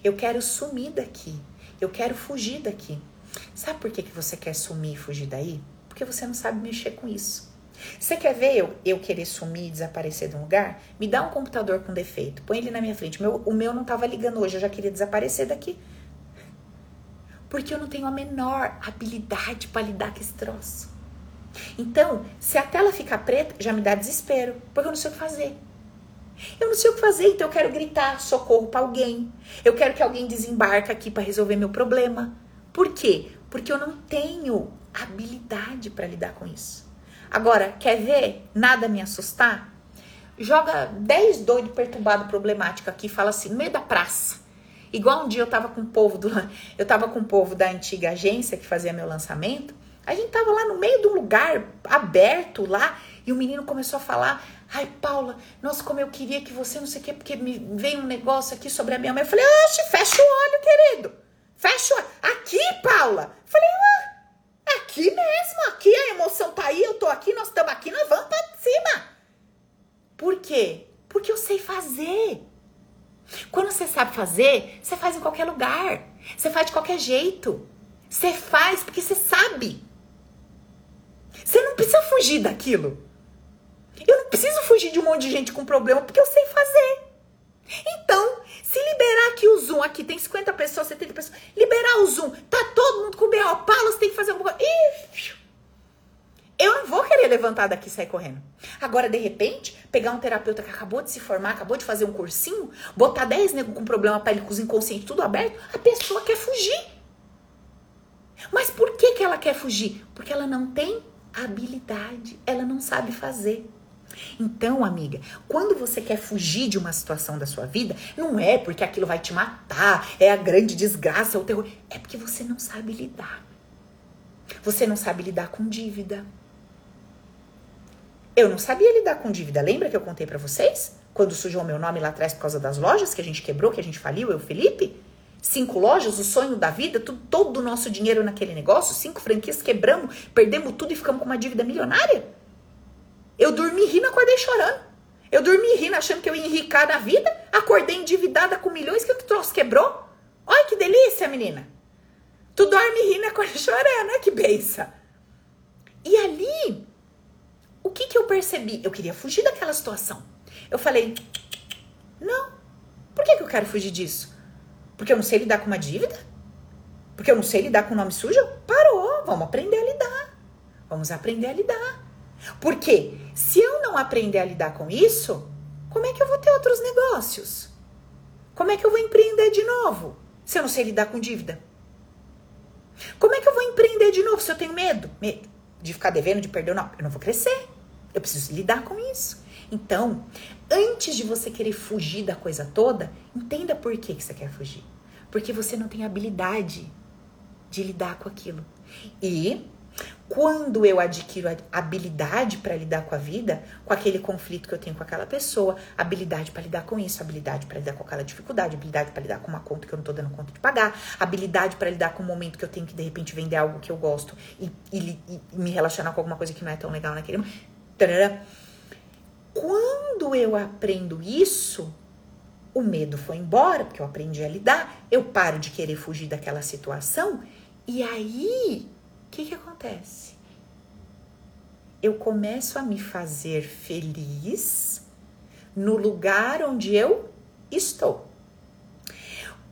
Eu quero sumir daqui. Eu quero fugir daqui. Sabe por que, que você quer sumir e fugir daí? Porque você não sabe mexer com isso. Você quer ver eu, eu querer sumir e desaparecer de um lugar? Me dá um computador com defeito, põe ele na minha frente. Meu, o meu não estava ligando hoje, eu já queria desaparecer daqui. Porque eu não tenho a menor habilidade para lidar com esse troço. Então, se a tela ficar preta, já me dá desespero, porque eu não sei o que fazer. Eu não sei o que fazer, então eu quero gritar socorro para alguém. Eu quero que alguém desembarque aqui para resolver meu problema. Por quê? Porque eu não tenho habilidade para lidar com isso. Agora, quer ver nada me assustar? Joga 10 doido perturbado problemático aqui, fala assim, no meio da praça. Igual um dia eu tava com o povo do [laughs] eu tava com o povo da antiga agência que fazia meu lançamento. A gente tava lá no meio de um lugar aberto lá e o menino começou a falar: Ai, Paula, nossa, como eu queria que você não sei o quê, porque me veio um negócio aqui sobre a minha mãe. Eu falei: Oxe, fecha o olho, querido. Fecha o olho. Aqui, Paula. Eu falei: ah, aqui mesmo, aqui a emoção tá aí, eu tô aqui, nós estamos aqui, nós vamos pra cima. Por quê? Porque eu sei fazer. Quando você sabe fazer, você faz em qualquer lugar. Você faz de qualquer jeito. Você faz porque você sabe. Você não precisa fugir daquilo. Eu não preciso fugir de um monte de gente com problema porque eu sei fazer. Então, se liberar aqui o Zoom, aqui tem 50 pessoas, 70 pessoas, liberar o Zoom, tá todo mundo com B.O. Paulo, você tem que fazer alguma coisa. Ih, eu não vou querer levantar daqui e sair correndo. Agora, de repente, pegar um terapeuta que acabou de se formar, acabou de fazer um cursinho, botar 10 negros com problema pele com os inconscientes tudo aberto, a pessoa quer fugir. Mas por que, que ela quer fugir? Porque ela não tem habilidade, ela não sabe fazer. Então, amiga, quando você quer fugir de uma situação da sua vida, não é porque aquilo vai te matar, é a grande desgraça, é o terror. É porque você não sabe lidar. Você não sabe lidar com dívida. Eu não sabia lidar com dívida. Lembra que eu contei para vocês? Quando sujou meu nome lá atrás por causa das lojas que a gente quebrou, que a gente faliu, eu, Felipe? Cinco lojas, o sonho da vida, tudo, todo o nosso dinheiro naquele negócio, cinco franquias, quebramos, perdemos tudo e ficamos com uma dívida milionária. Eu dormi rindo, acordei chorando. Eu dormi rindo, achando que eu ia enricar na vida, acordei endividada com milhões que o troço quebrou. Olha que delícia, menina. Tu dorme rindo, acorda chorando, né? Que benção. E ali, o que que eu percebi? Eu queria fugir daquela situação. Eu falei, não. Por que, que eu quero fugir disso? Porque eu não sei lidar com uma dívida? Porque eu não sei lidar com o nome sujo? Parou, vamos aprender a lidar. Vamos aprender a lidar. Porque se eu não aprender a lidar com isso, como é que eu vou ter outros negócios? Como é que eu vou empreender de novo se eu não sei lidar com dívida? Como é que eu vou empreender de novo se eu tenho medo? Medo de ficar devendo, de perder? Não, eu não vou crescer. Eu preciso lidar com isso. Então, antes de você querer fugir da coisa toda, entenda por que, que você quer fugir. Porque você não tem habilidade de lidar com aquilo. E quando eu adquiro habilidade para lidar com a vida, com aquele conflito que eu tenho com aquela pessoa, habilidade para lidar com isso, habilidade para lidar com aquela dificuldade, habilidade para lidar com uma conta que eu não tô dando conta de pagar, habilidade para lidar com o momento que eu tenho que de repente vender algo que eu gosto e, e, e me relacionar com alguma coisa que não é tão legal naquele momento. Quando eu aprendo isso, o medo foi embora, porque eu aprendi a lidar, eu paro de querer fugir daquela situação, e aí, o que, que acontece? Eu começo a me fazer feliz no lugar onde eu estou.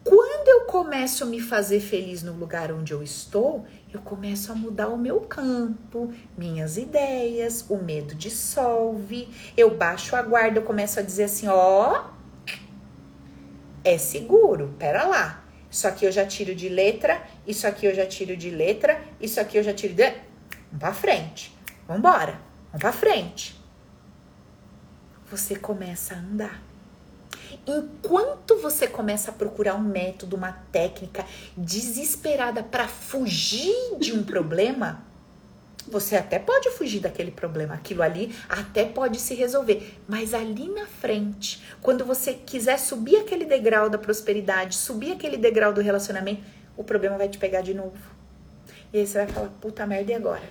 Quando eu começo a me fazer feliz no lugar onde eu estou, eu começo a mudar o meu campo, minhas ideias, o medo dissolve, eu baixo a guarda, eu começo a dizer assim, ó, é seguro, pera lá. Isso aqui eu já tiro de letra, isso aqui eu já tiro de letra, isso aqui eu já tiro de... Vamos pra frente, vambora, vamos pra frente. Você começa a andar. Enquanto você começa a procurar um método, uma técnica desesperada para fugir de um problema, você até pode fugir daquele problema, aquilo ali até pode se resolver, mas ali na frente, quando você quiser subir aquele degrau da prosperidade, subir aquele degrau do relacionamento, o problema vai te pegar de novo. E aí você vai falar: puta merda, e agora?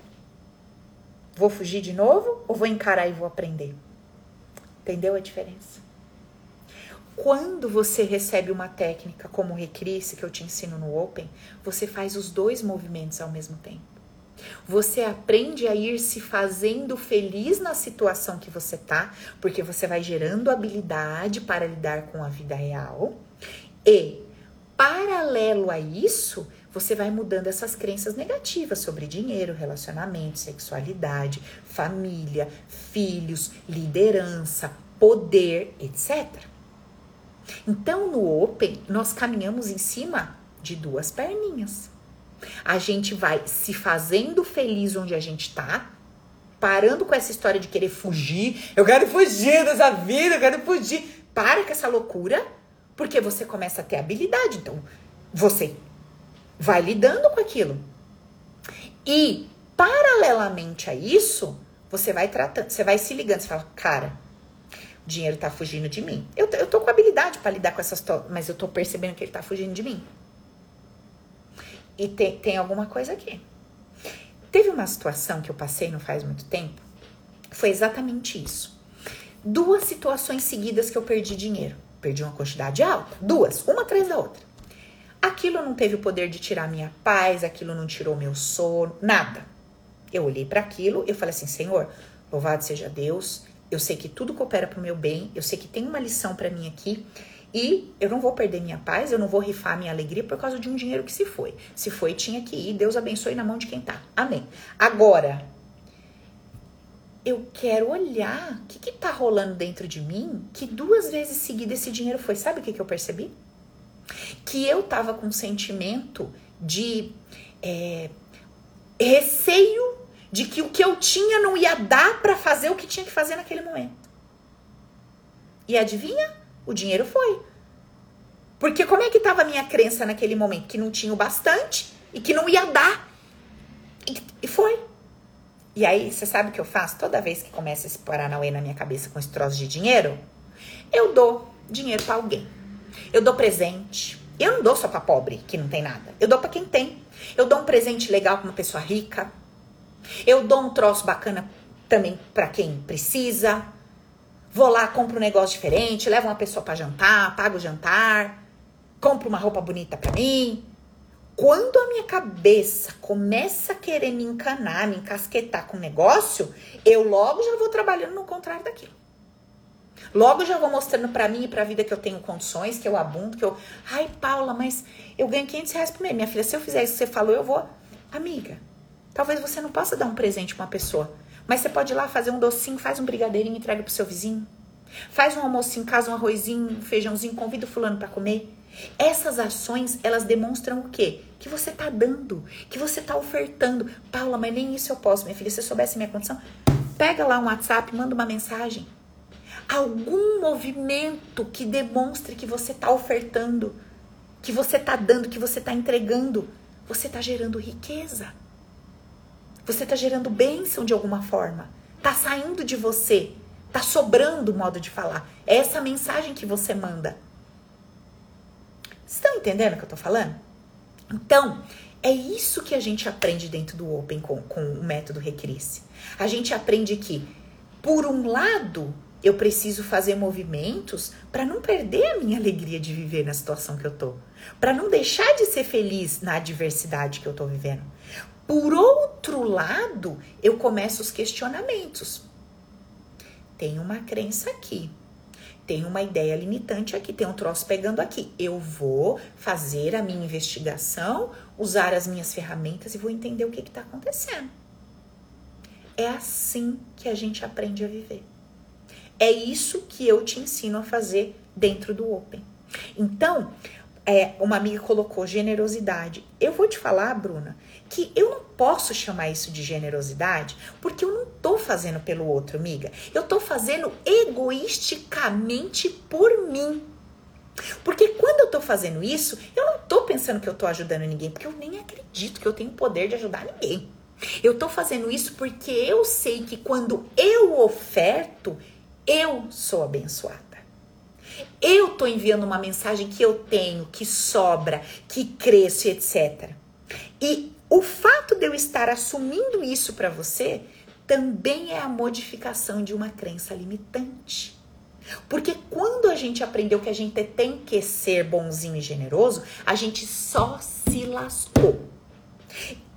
Vou fugir de novo ou vou encarar e vou aprender? Entendeu a diferença? Quando você recebe uma técnica como o Recrisse, que eu te ensino no Open, você faz os dois movimentos ao mesmo tempo. Você aprende a ir se fazendo feliz na situação que você tá, porque você vai gerando habilidade para lidar com a vida real. E, paralelo a isso, você vai mudando essas crenças negativas sobre dinheiro, relacionamento, sexualidade, família, filhos, liderança, poder, etc. Então, no Open, nós caminhamos em cima de duas perninhas. A gente vai se fazendo feliz onde a gente tá, parando com essa história de querer fugir. Eu quero fugir dessa vida, eu quero fugir. Para com essa loucura, porque você começa a ter habilidade. Então, você vai lidando com aquilo. E, paralelamente a isso, você vai tratando, você vai se ligando, você fala, cara, dinheiro tá fugindo de mim. Eu, eu tô com habilidade para lidar com essas, mas eu tô percebendo que ele tá fugindo de mim. E tem, tem alguma coisa aqui. Teve uma situação que eu passei não faz muito tempo. Foi exatamente isso. Duas situações seguidas que eu perdi dinheiro. Perdi uma quantidade alta. Duas, uma atrás da outra. Aquilo não teve o poder de tirar minha paz, aquilo não tirou meu sono, nada. Eu olhei para aquilo, eu falei assim: Senhor, louvado seja Deus, eu sei que tudo coopera para o meu bem, eu sei que tem uma lição para mim aqui e eu não vou perder minha paz, eu não vou rifar minha alegria por causa de um dinheiro que se foi. Se foi, tinha que ir. Deus abençoe na mão de quem tá. Amém. Agora, eu quero olhar o que, que tá rolando dentro de mim que duas vezes seguida esse dinheiro foi. Sabe o que, que eu percebi? Que eu tava com um sentimento de é, receio de que o que eu tinha não ia dar para fazer o que tinha que fazer naquele momento. E adivinha? O dinheiro foi. Porque como é que estava a minha crença naquele momento? Que não tinha o bastante e que não ia dar. E, e foi. E aí, você sabe o que eu faço? Toda vez que começa esse Paranauê na minha cabeça com esse troço de dinheiro, eu dou dinheiro para alguém. Eu dou presente. Eu não dou só para pobre que não tem nada. Eu dou para quem tem. Eu dou um presente legal para uma pessoa rica. Eu dou um troço bacana também para quem precisa. Vou lá, compro um negócio diferente, levo uma pessoa para jantar, pago o jantar, compro uma roupa bonita para mim. Quando a minha cabeça começa a querer me encanar, me encasquetar com o negócio, eu logo já vou trabalhando no contrário daquilo. Logo já vou mostrando para mim e pra vida que eu tenho condições, que eu abundo, que eu. Ai, Paula, mas eu ganho 500 reais por mês. Minha filha, se eu fizer isso que você falou, eu vou. Amiga, talvez você não possa dar um presente pra uma pessoa, mas você pode ir lá fazer um docinho, faz um brigadeirinho, entrega pro seu vizinho. Faz um almoço em casa, um arrozinho, um feijãozinho, convida o fulano para comer. Essas ações, elas demonstram o quê? Que você tá dando, que você tá ofertando. Paula, mas nem isso eu posso, minha filha. Se você soubesse minha condição, pega lá um WhatsApp, manda uma mensagem algum movimento que demonstre que você está ofertando, que você está dando, que você está entregando, você está gerando riqueza. Você está gerando bênção de alguma forma. Está saindo de você. Está sobrando o modo de falar. É essa mensagem que você manda. Estão entendendo o que eu estou falando? Então, é isso que a gente aprende dentro do Open com, com o método Recris. A gente aprende que, por um lado, eu preciso fazer movimentos para não perder a minha alegria de viver na situação que eu tô, para não deixar de ser feliz na adversidade que eu tô vivendo. Por outro lado, eu começo os questionamentos. Tem uma crença aqui. Tem uma ideia limitante aqui, tem um troço pegando aqui. Eu vou fazer a minha investigação, usar as minhas ferramentas e vou entender o que está acontecendo. É assim que a gente aprende a viver. É isso que eu te ensino a fazer dentro do Open. Então, é, uma amiga colocou generosidade. Eu vou te falar, Bruna, que eu não posso chamar isso de generosidade porque eu não tô fazendo pelo outro, amiga. Eu tô fazendo egoisticamente por mim. Porque quando eu tô fazendo isso, eu não tô pensando que eu tô ajudando ninguém, porque eu nem acredito que eu tenho poder de ajudar ninguém. Eu tô fazendo isso porque eu sei que quando eu oferto, eu sou abençoada. Eu tô enviando uma mensagem que eu tenho, que sobra, que cresce, etc. E o fato de eu estar assumindo isso para você também é a modificação de uma crença limitante. Porque quando a gente aprendeu que a gente tem que ser bonzinho e generoso, a gente só se lascou.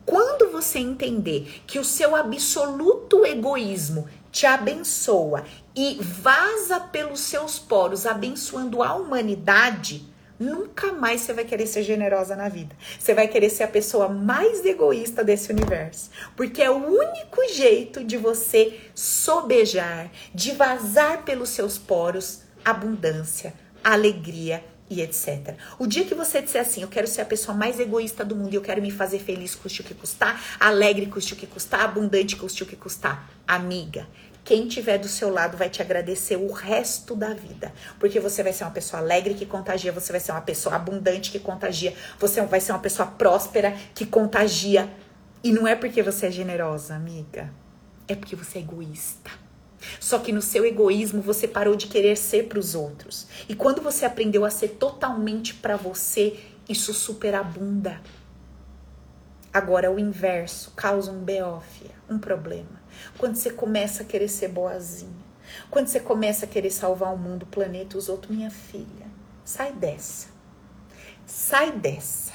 Quando você entender que o seu absoluto egoísmo te abençoa e vaza pelos seus poros, abençoando a humanidade, nunca mais você vai querer ser generosa na vida. Você vai querer ser a pessoa mais egoísta desse universo. Porque é o único jeito de você sobejar, de vazar pelos seus poros abundância, alegria e etc. O dia que você disser assim, eu quero ser a pessoa mais egoísta do mundo eu quero me fazer feliz custe o que custar, alegre custe o que custar, abundante custe o que custar, amiga, quem tiver do seu lado vai te agradecer o resto da vida. Porque você vai ser uma pessoa alegre que contagia, você vai ser uma pessoa abundante que contagia, você vai ser uma pessoa próspera que contagia. E não é porque você é generosa, amiga. É porque você é egoísta. Só que no seu egoísmo você parou de querer ser para os outros. E quando você aprendeu a ser totalmente para você, isso superabunda. Agora o inverso causa um beófia, um problema. Quando você começa a querer ser boazinha. Quando você começa a querer salvar o mundo, o planeta, os outros, minha filha, sai dessa. Sai dessa.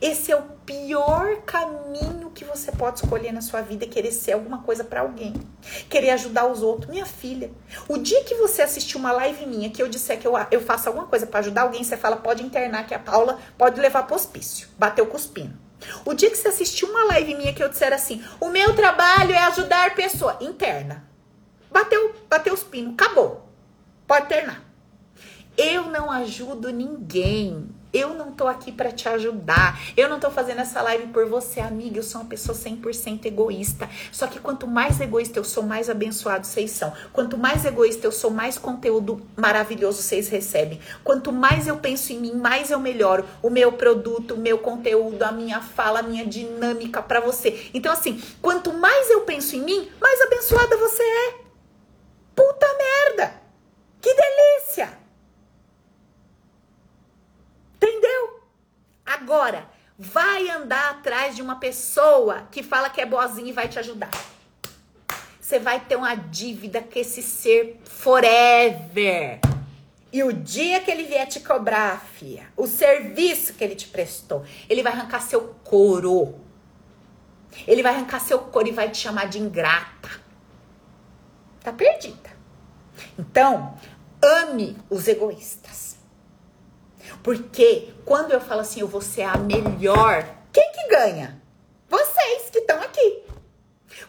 Esse é o pior caminho que você pode escolher na sua vida, querer ser alguma coisa para alguém, querer ajudar os outros. Minha filha, o dia que você assistir uma live minha que eu disser que eu, eu faço alguma coisa para ajudar alguém, você fala, pode internar que a Paula pode levar pro hospício. Bateu cuspindo. O dia que você assistiu uma live minha que eu disser assim, o meu trabalho é ajudar pessoa interna. Bateu, bateu os pinos, acabou. Pode terminar. Eu não ajudo ninguém. Eu não tô aqui para te ajudar. Eu não tô fazendo essa live por você, amiga. Eu sou uma pessoa 100% egoísta. Só que quanto mais egoísta eu sou, mais abençoado vocês são. Quanto mais egoísta eu sou, mais conteúdo maravilhoso vocês recebem. Quanto mais eu penso em mim, mais eu melhoro o meu produto, o meu conteúdo, a minha fala, a minha dinâmica para você. Então assim, quanto mais eu penso em mim, mais abençoada você é. Puta merda! Que delícia! Entendeu? Agora, vai andar atrás de uma pessoa que fala que é boazinha e vai te ajudar. Você vai ter uma dívida com esse ser forever. E o dia que ele vier te cobrar, filha, o serviço que ele te prestou, ele vai arrancar seu couro. Ele vai arrancar seu couro e vai te chamar de ingrata. Tá perdida. Então, ame os egoístas. Porque quando eu falo assim, eu vou ser a melhor, quem que ganha? Vocês que estão aqui.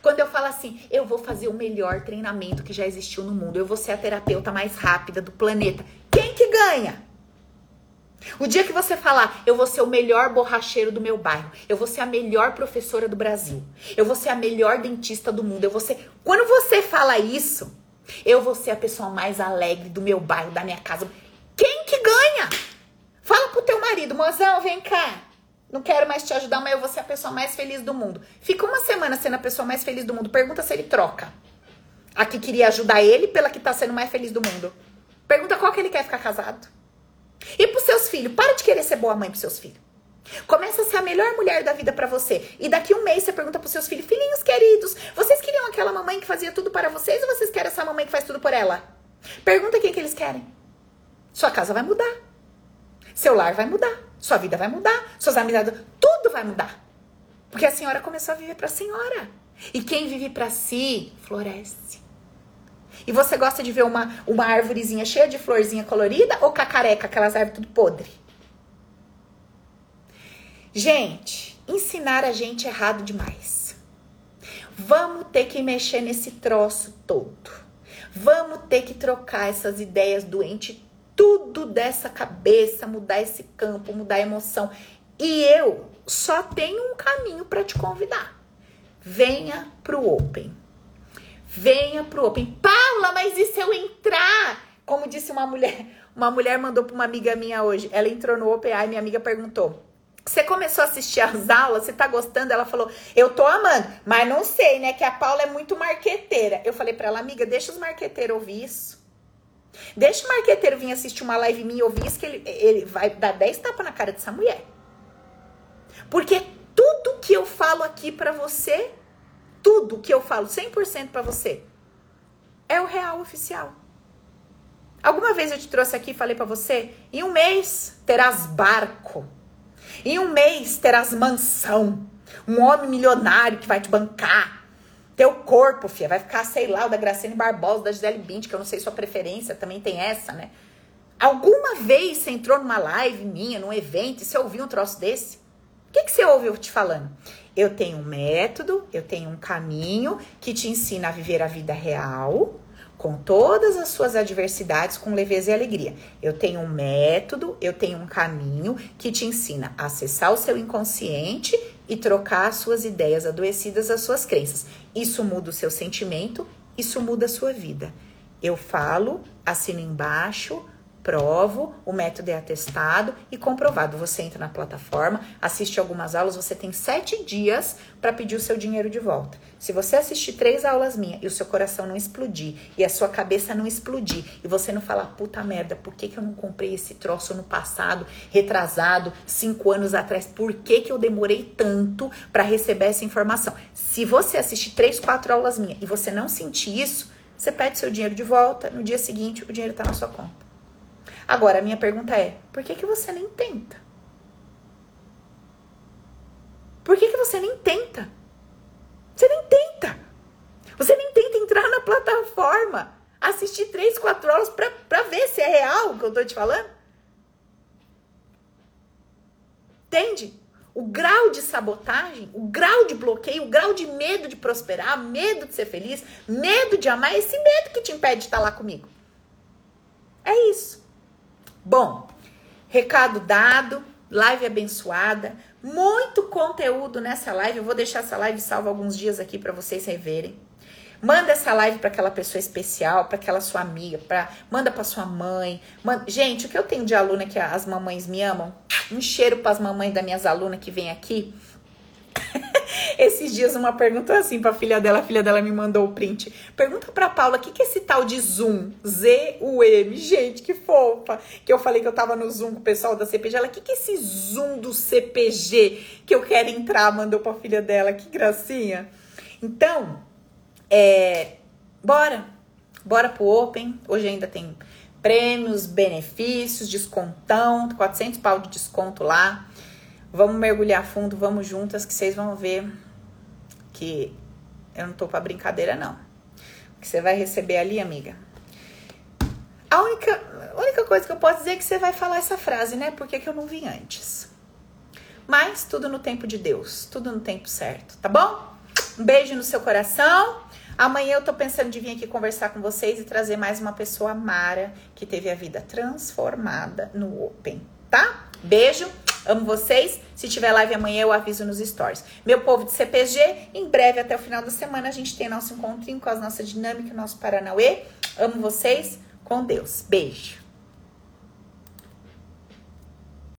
Quando eu falo assim, eu vou fazer o melhor treinamento que já existiu no mundo, eu vou ser a terapeuta mais rápida do planeta, quem que ganha? O dia que você falar, eu vou ser o melhor borracheiro do meu bairro, eu vou ser a melhor professora do Brasil, eu vou ser a melhor dentista do mundo, eu vou ser. Quando você fala isso, eu vou ser a pessoa mais alegre do meu bairro, da minha casa. Quem que ganha? Fala pro teu marido, mozão, vem cá. Não quero mais te ajudar, mas eu vou ser a pessoa mais feliz do mundo. Fica uma semana sendo a pessoa mais feliz do mundo. Pergunta se ele troca. A que queria ajudar ele pela que tá sendo mais feliz do mundo. Pergunta qual que ele quer ficar casado. E pros seus filhos, para de querer ser boa mãe pros seus filhos. Começa a ser a melhor mulher da vida para você. E daqui um mês você pergunta pros seus filhos, filhinhos queridos, vocês queriam aquela mamãe que fazia tudo para vocês ou vocês querem essa mamãe que faz tudo por ela? Pergunta o que, que eles querem. Sua casa vai mudar. Seu lar vai mudar, sua vida vai mudar, suas amizades, tudo vai mudar. Porque a senhora começou a viver para a senhora. E quem vive para si, floresce. E você gosta de ver uma, uma árvorezinha cheia de florzinha colorida ou cacareca, aquelas árvores tudo podre? Gente, ensinar a gente é errado demais. Vamos ter que mexer nesse troço todo. Vamos ter que trocar essas ideias doentes tudo dessa cabeça, mudar esse campo, mudar a emoção. E eu só tenho um caminho para te convidar. Venha pro Open. Venha pro Open. Paula, mas e se eu entrar? Como disse uma mulher, uma mulher mandou para uma amiga minha hoje. Ela entrou no Open, aí minha amiga perguntou: você começou a assistir as aulas, você tá gostando? Ela falou, eu tô amando, mas não sei, né? Que a Paula é muito marqueteira. Eu falei para ela, amiga, deixa os marqueteiros ouvir isso. Deixa o marqueteiro vir assistir uma live minha e ouvir isso que ele, ele vai dar 10 tapas na cara dessa mulher. Porque tudo que eu falo aqui para você, tudo que eu falo 100% para você, é o real oficial. Alguma vez eu te trouxe aqui e falei para você, em um mês terás barco. Em um mês terás mansão. Um homem milionário que vai te bancar teu corpo, filha, vai ficar, sei lá, o da Graciane Barbosa, da Gisele Bint, que eu não sei sua preferência, também tem essa, né? Alguma vez você entrou numa live minha, num evento, e você ouviu um troço desse? O que, que você ouve eu te falando? Eu tenho um método, eu tenho um caminho que te ensina a viver a vida real, com todas as suas adversidades, com leveza e alegria. Eu tenho um método, eu tenho um caminho que te ensina a acessar o seu inconsciente e trocar as suas ideias adoecidas às suas crenças. Isso muda o seu sentimento, isso muda a sua vida. Eu falo, assino embaixo, provo, o método é atestado e comprovado. Você entra na plataforma, assiste algumas aulas, você tem sete dias para pedir o seu dinheiro de volta. Se você assistir três aulas minhas e o seu coração não explodir e a sua cabeça não explodir e você não falar, puta merda, por que, que eu não comprei esse troço no passado, retrasado, cinco anos atrás? Por que, que eu demorei tanto para receber essa informação? Se você assistir três, quatro aulas minhas e você não sentir isso, você pede seu dinheiro de volta, no dia seguinte o dinheiro está na sua conta. Agora, a minha pergunta é: por que, que você nem tenta? Por que, que você nem tenta? Você nem tenta. Você nem tenta entrar na plataforma, assistir três, quatro horas pra, pra ver se é real o que eu tô te falando. Entende? O grau de sabotagem, o grau de bloqueio, o grau de medo de prosperar, medo de ser feliz, medo de amar, esse medo que te impede de estar lá comigo. É isso. Bom, Recado dado, live abençoada, muito conteúdo nessa live. Eu vou deixar essa live salva alguns dias aqui para vocês reverem. Manda essa live para aquela pessoa especial, para aquela sua amiga, pra, manda para sua mãe. Manda, gente, o que eu tenho de aluna que as mamães me amam? Um cheiro para as mamães das minhas alunas que vem aqui. [laughs] Esses dias uma pergunta assim para a filha dela, a filha dela me mandou o print. Pergunta para Paula, o que, que é esse tal de Zoom? Z-U-M. Gente, que fofa. Que eu falei que eu tava no Zoom com o pessoal da CPG. Ela, o que, que é esse Zoom do CPG que eu quero entrar? Mandou para a filha dela. Que gracinha. Então, é, bora, bora pro Open. Hoje ainda tem prêmios, benefícios, descontão, 400 pau de desconto lá. Vamos mergulhar fundo, vamos juntas que vocês vão ver que eu não tô pra brincadeira não. O que você vai receber ali, amiga? A única, a única coisa que eu posso dizer é que você vai falar essa frase, né? Por que, que eu não vim antes? Mas tudo no tempo de Deus, tudo no tempo certo, tá bom? Um beijo no seu coração. Amanhã eu tô pensando de vir aqui conversar com vocês e trazer mais uma pessoa Mara que teve a vida transformada no Open, tá? Beijo, amo vocês. Se tiver live amanhã eu aviso nos stories. Meu povo de CPG, em breve até o final da semana a gente tem nosso encontrinho com as nossas dinâmicas, nosso Paranauê. Amo vocês, com Deus. Beijo.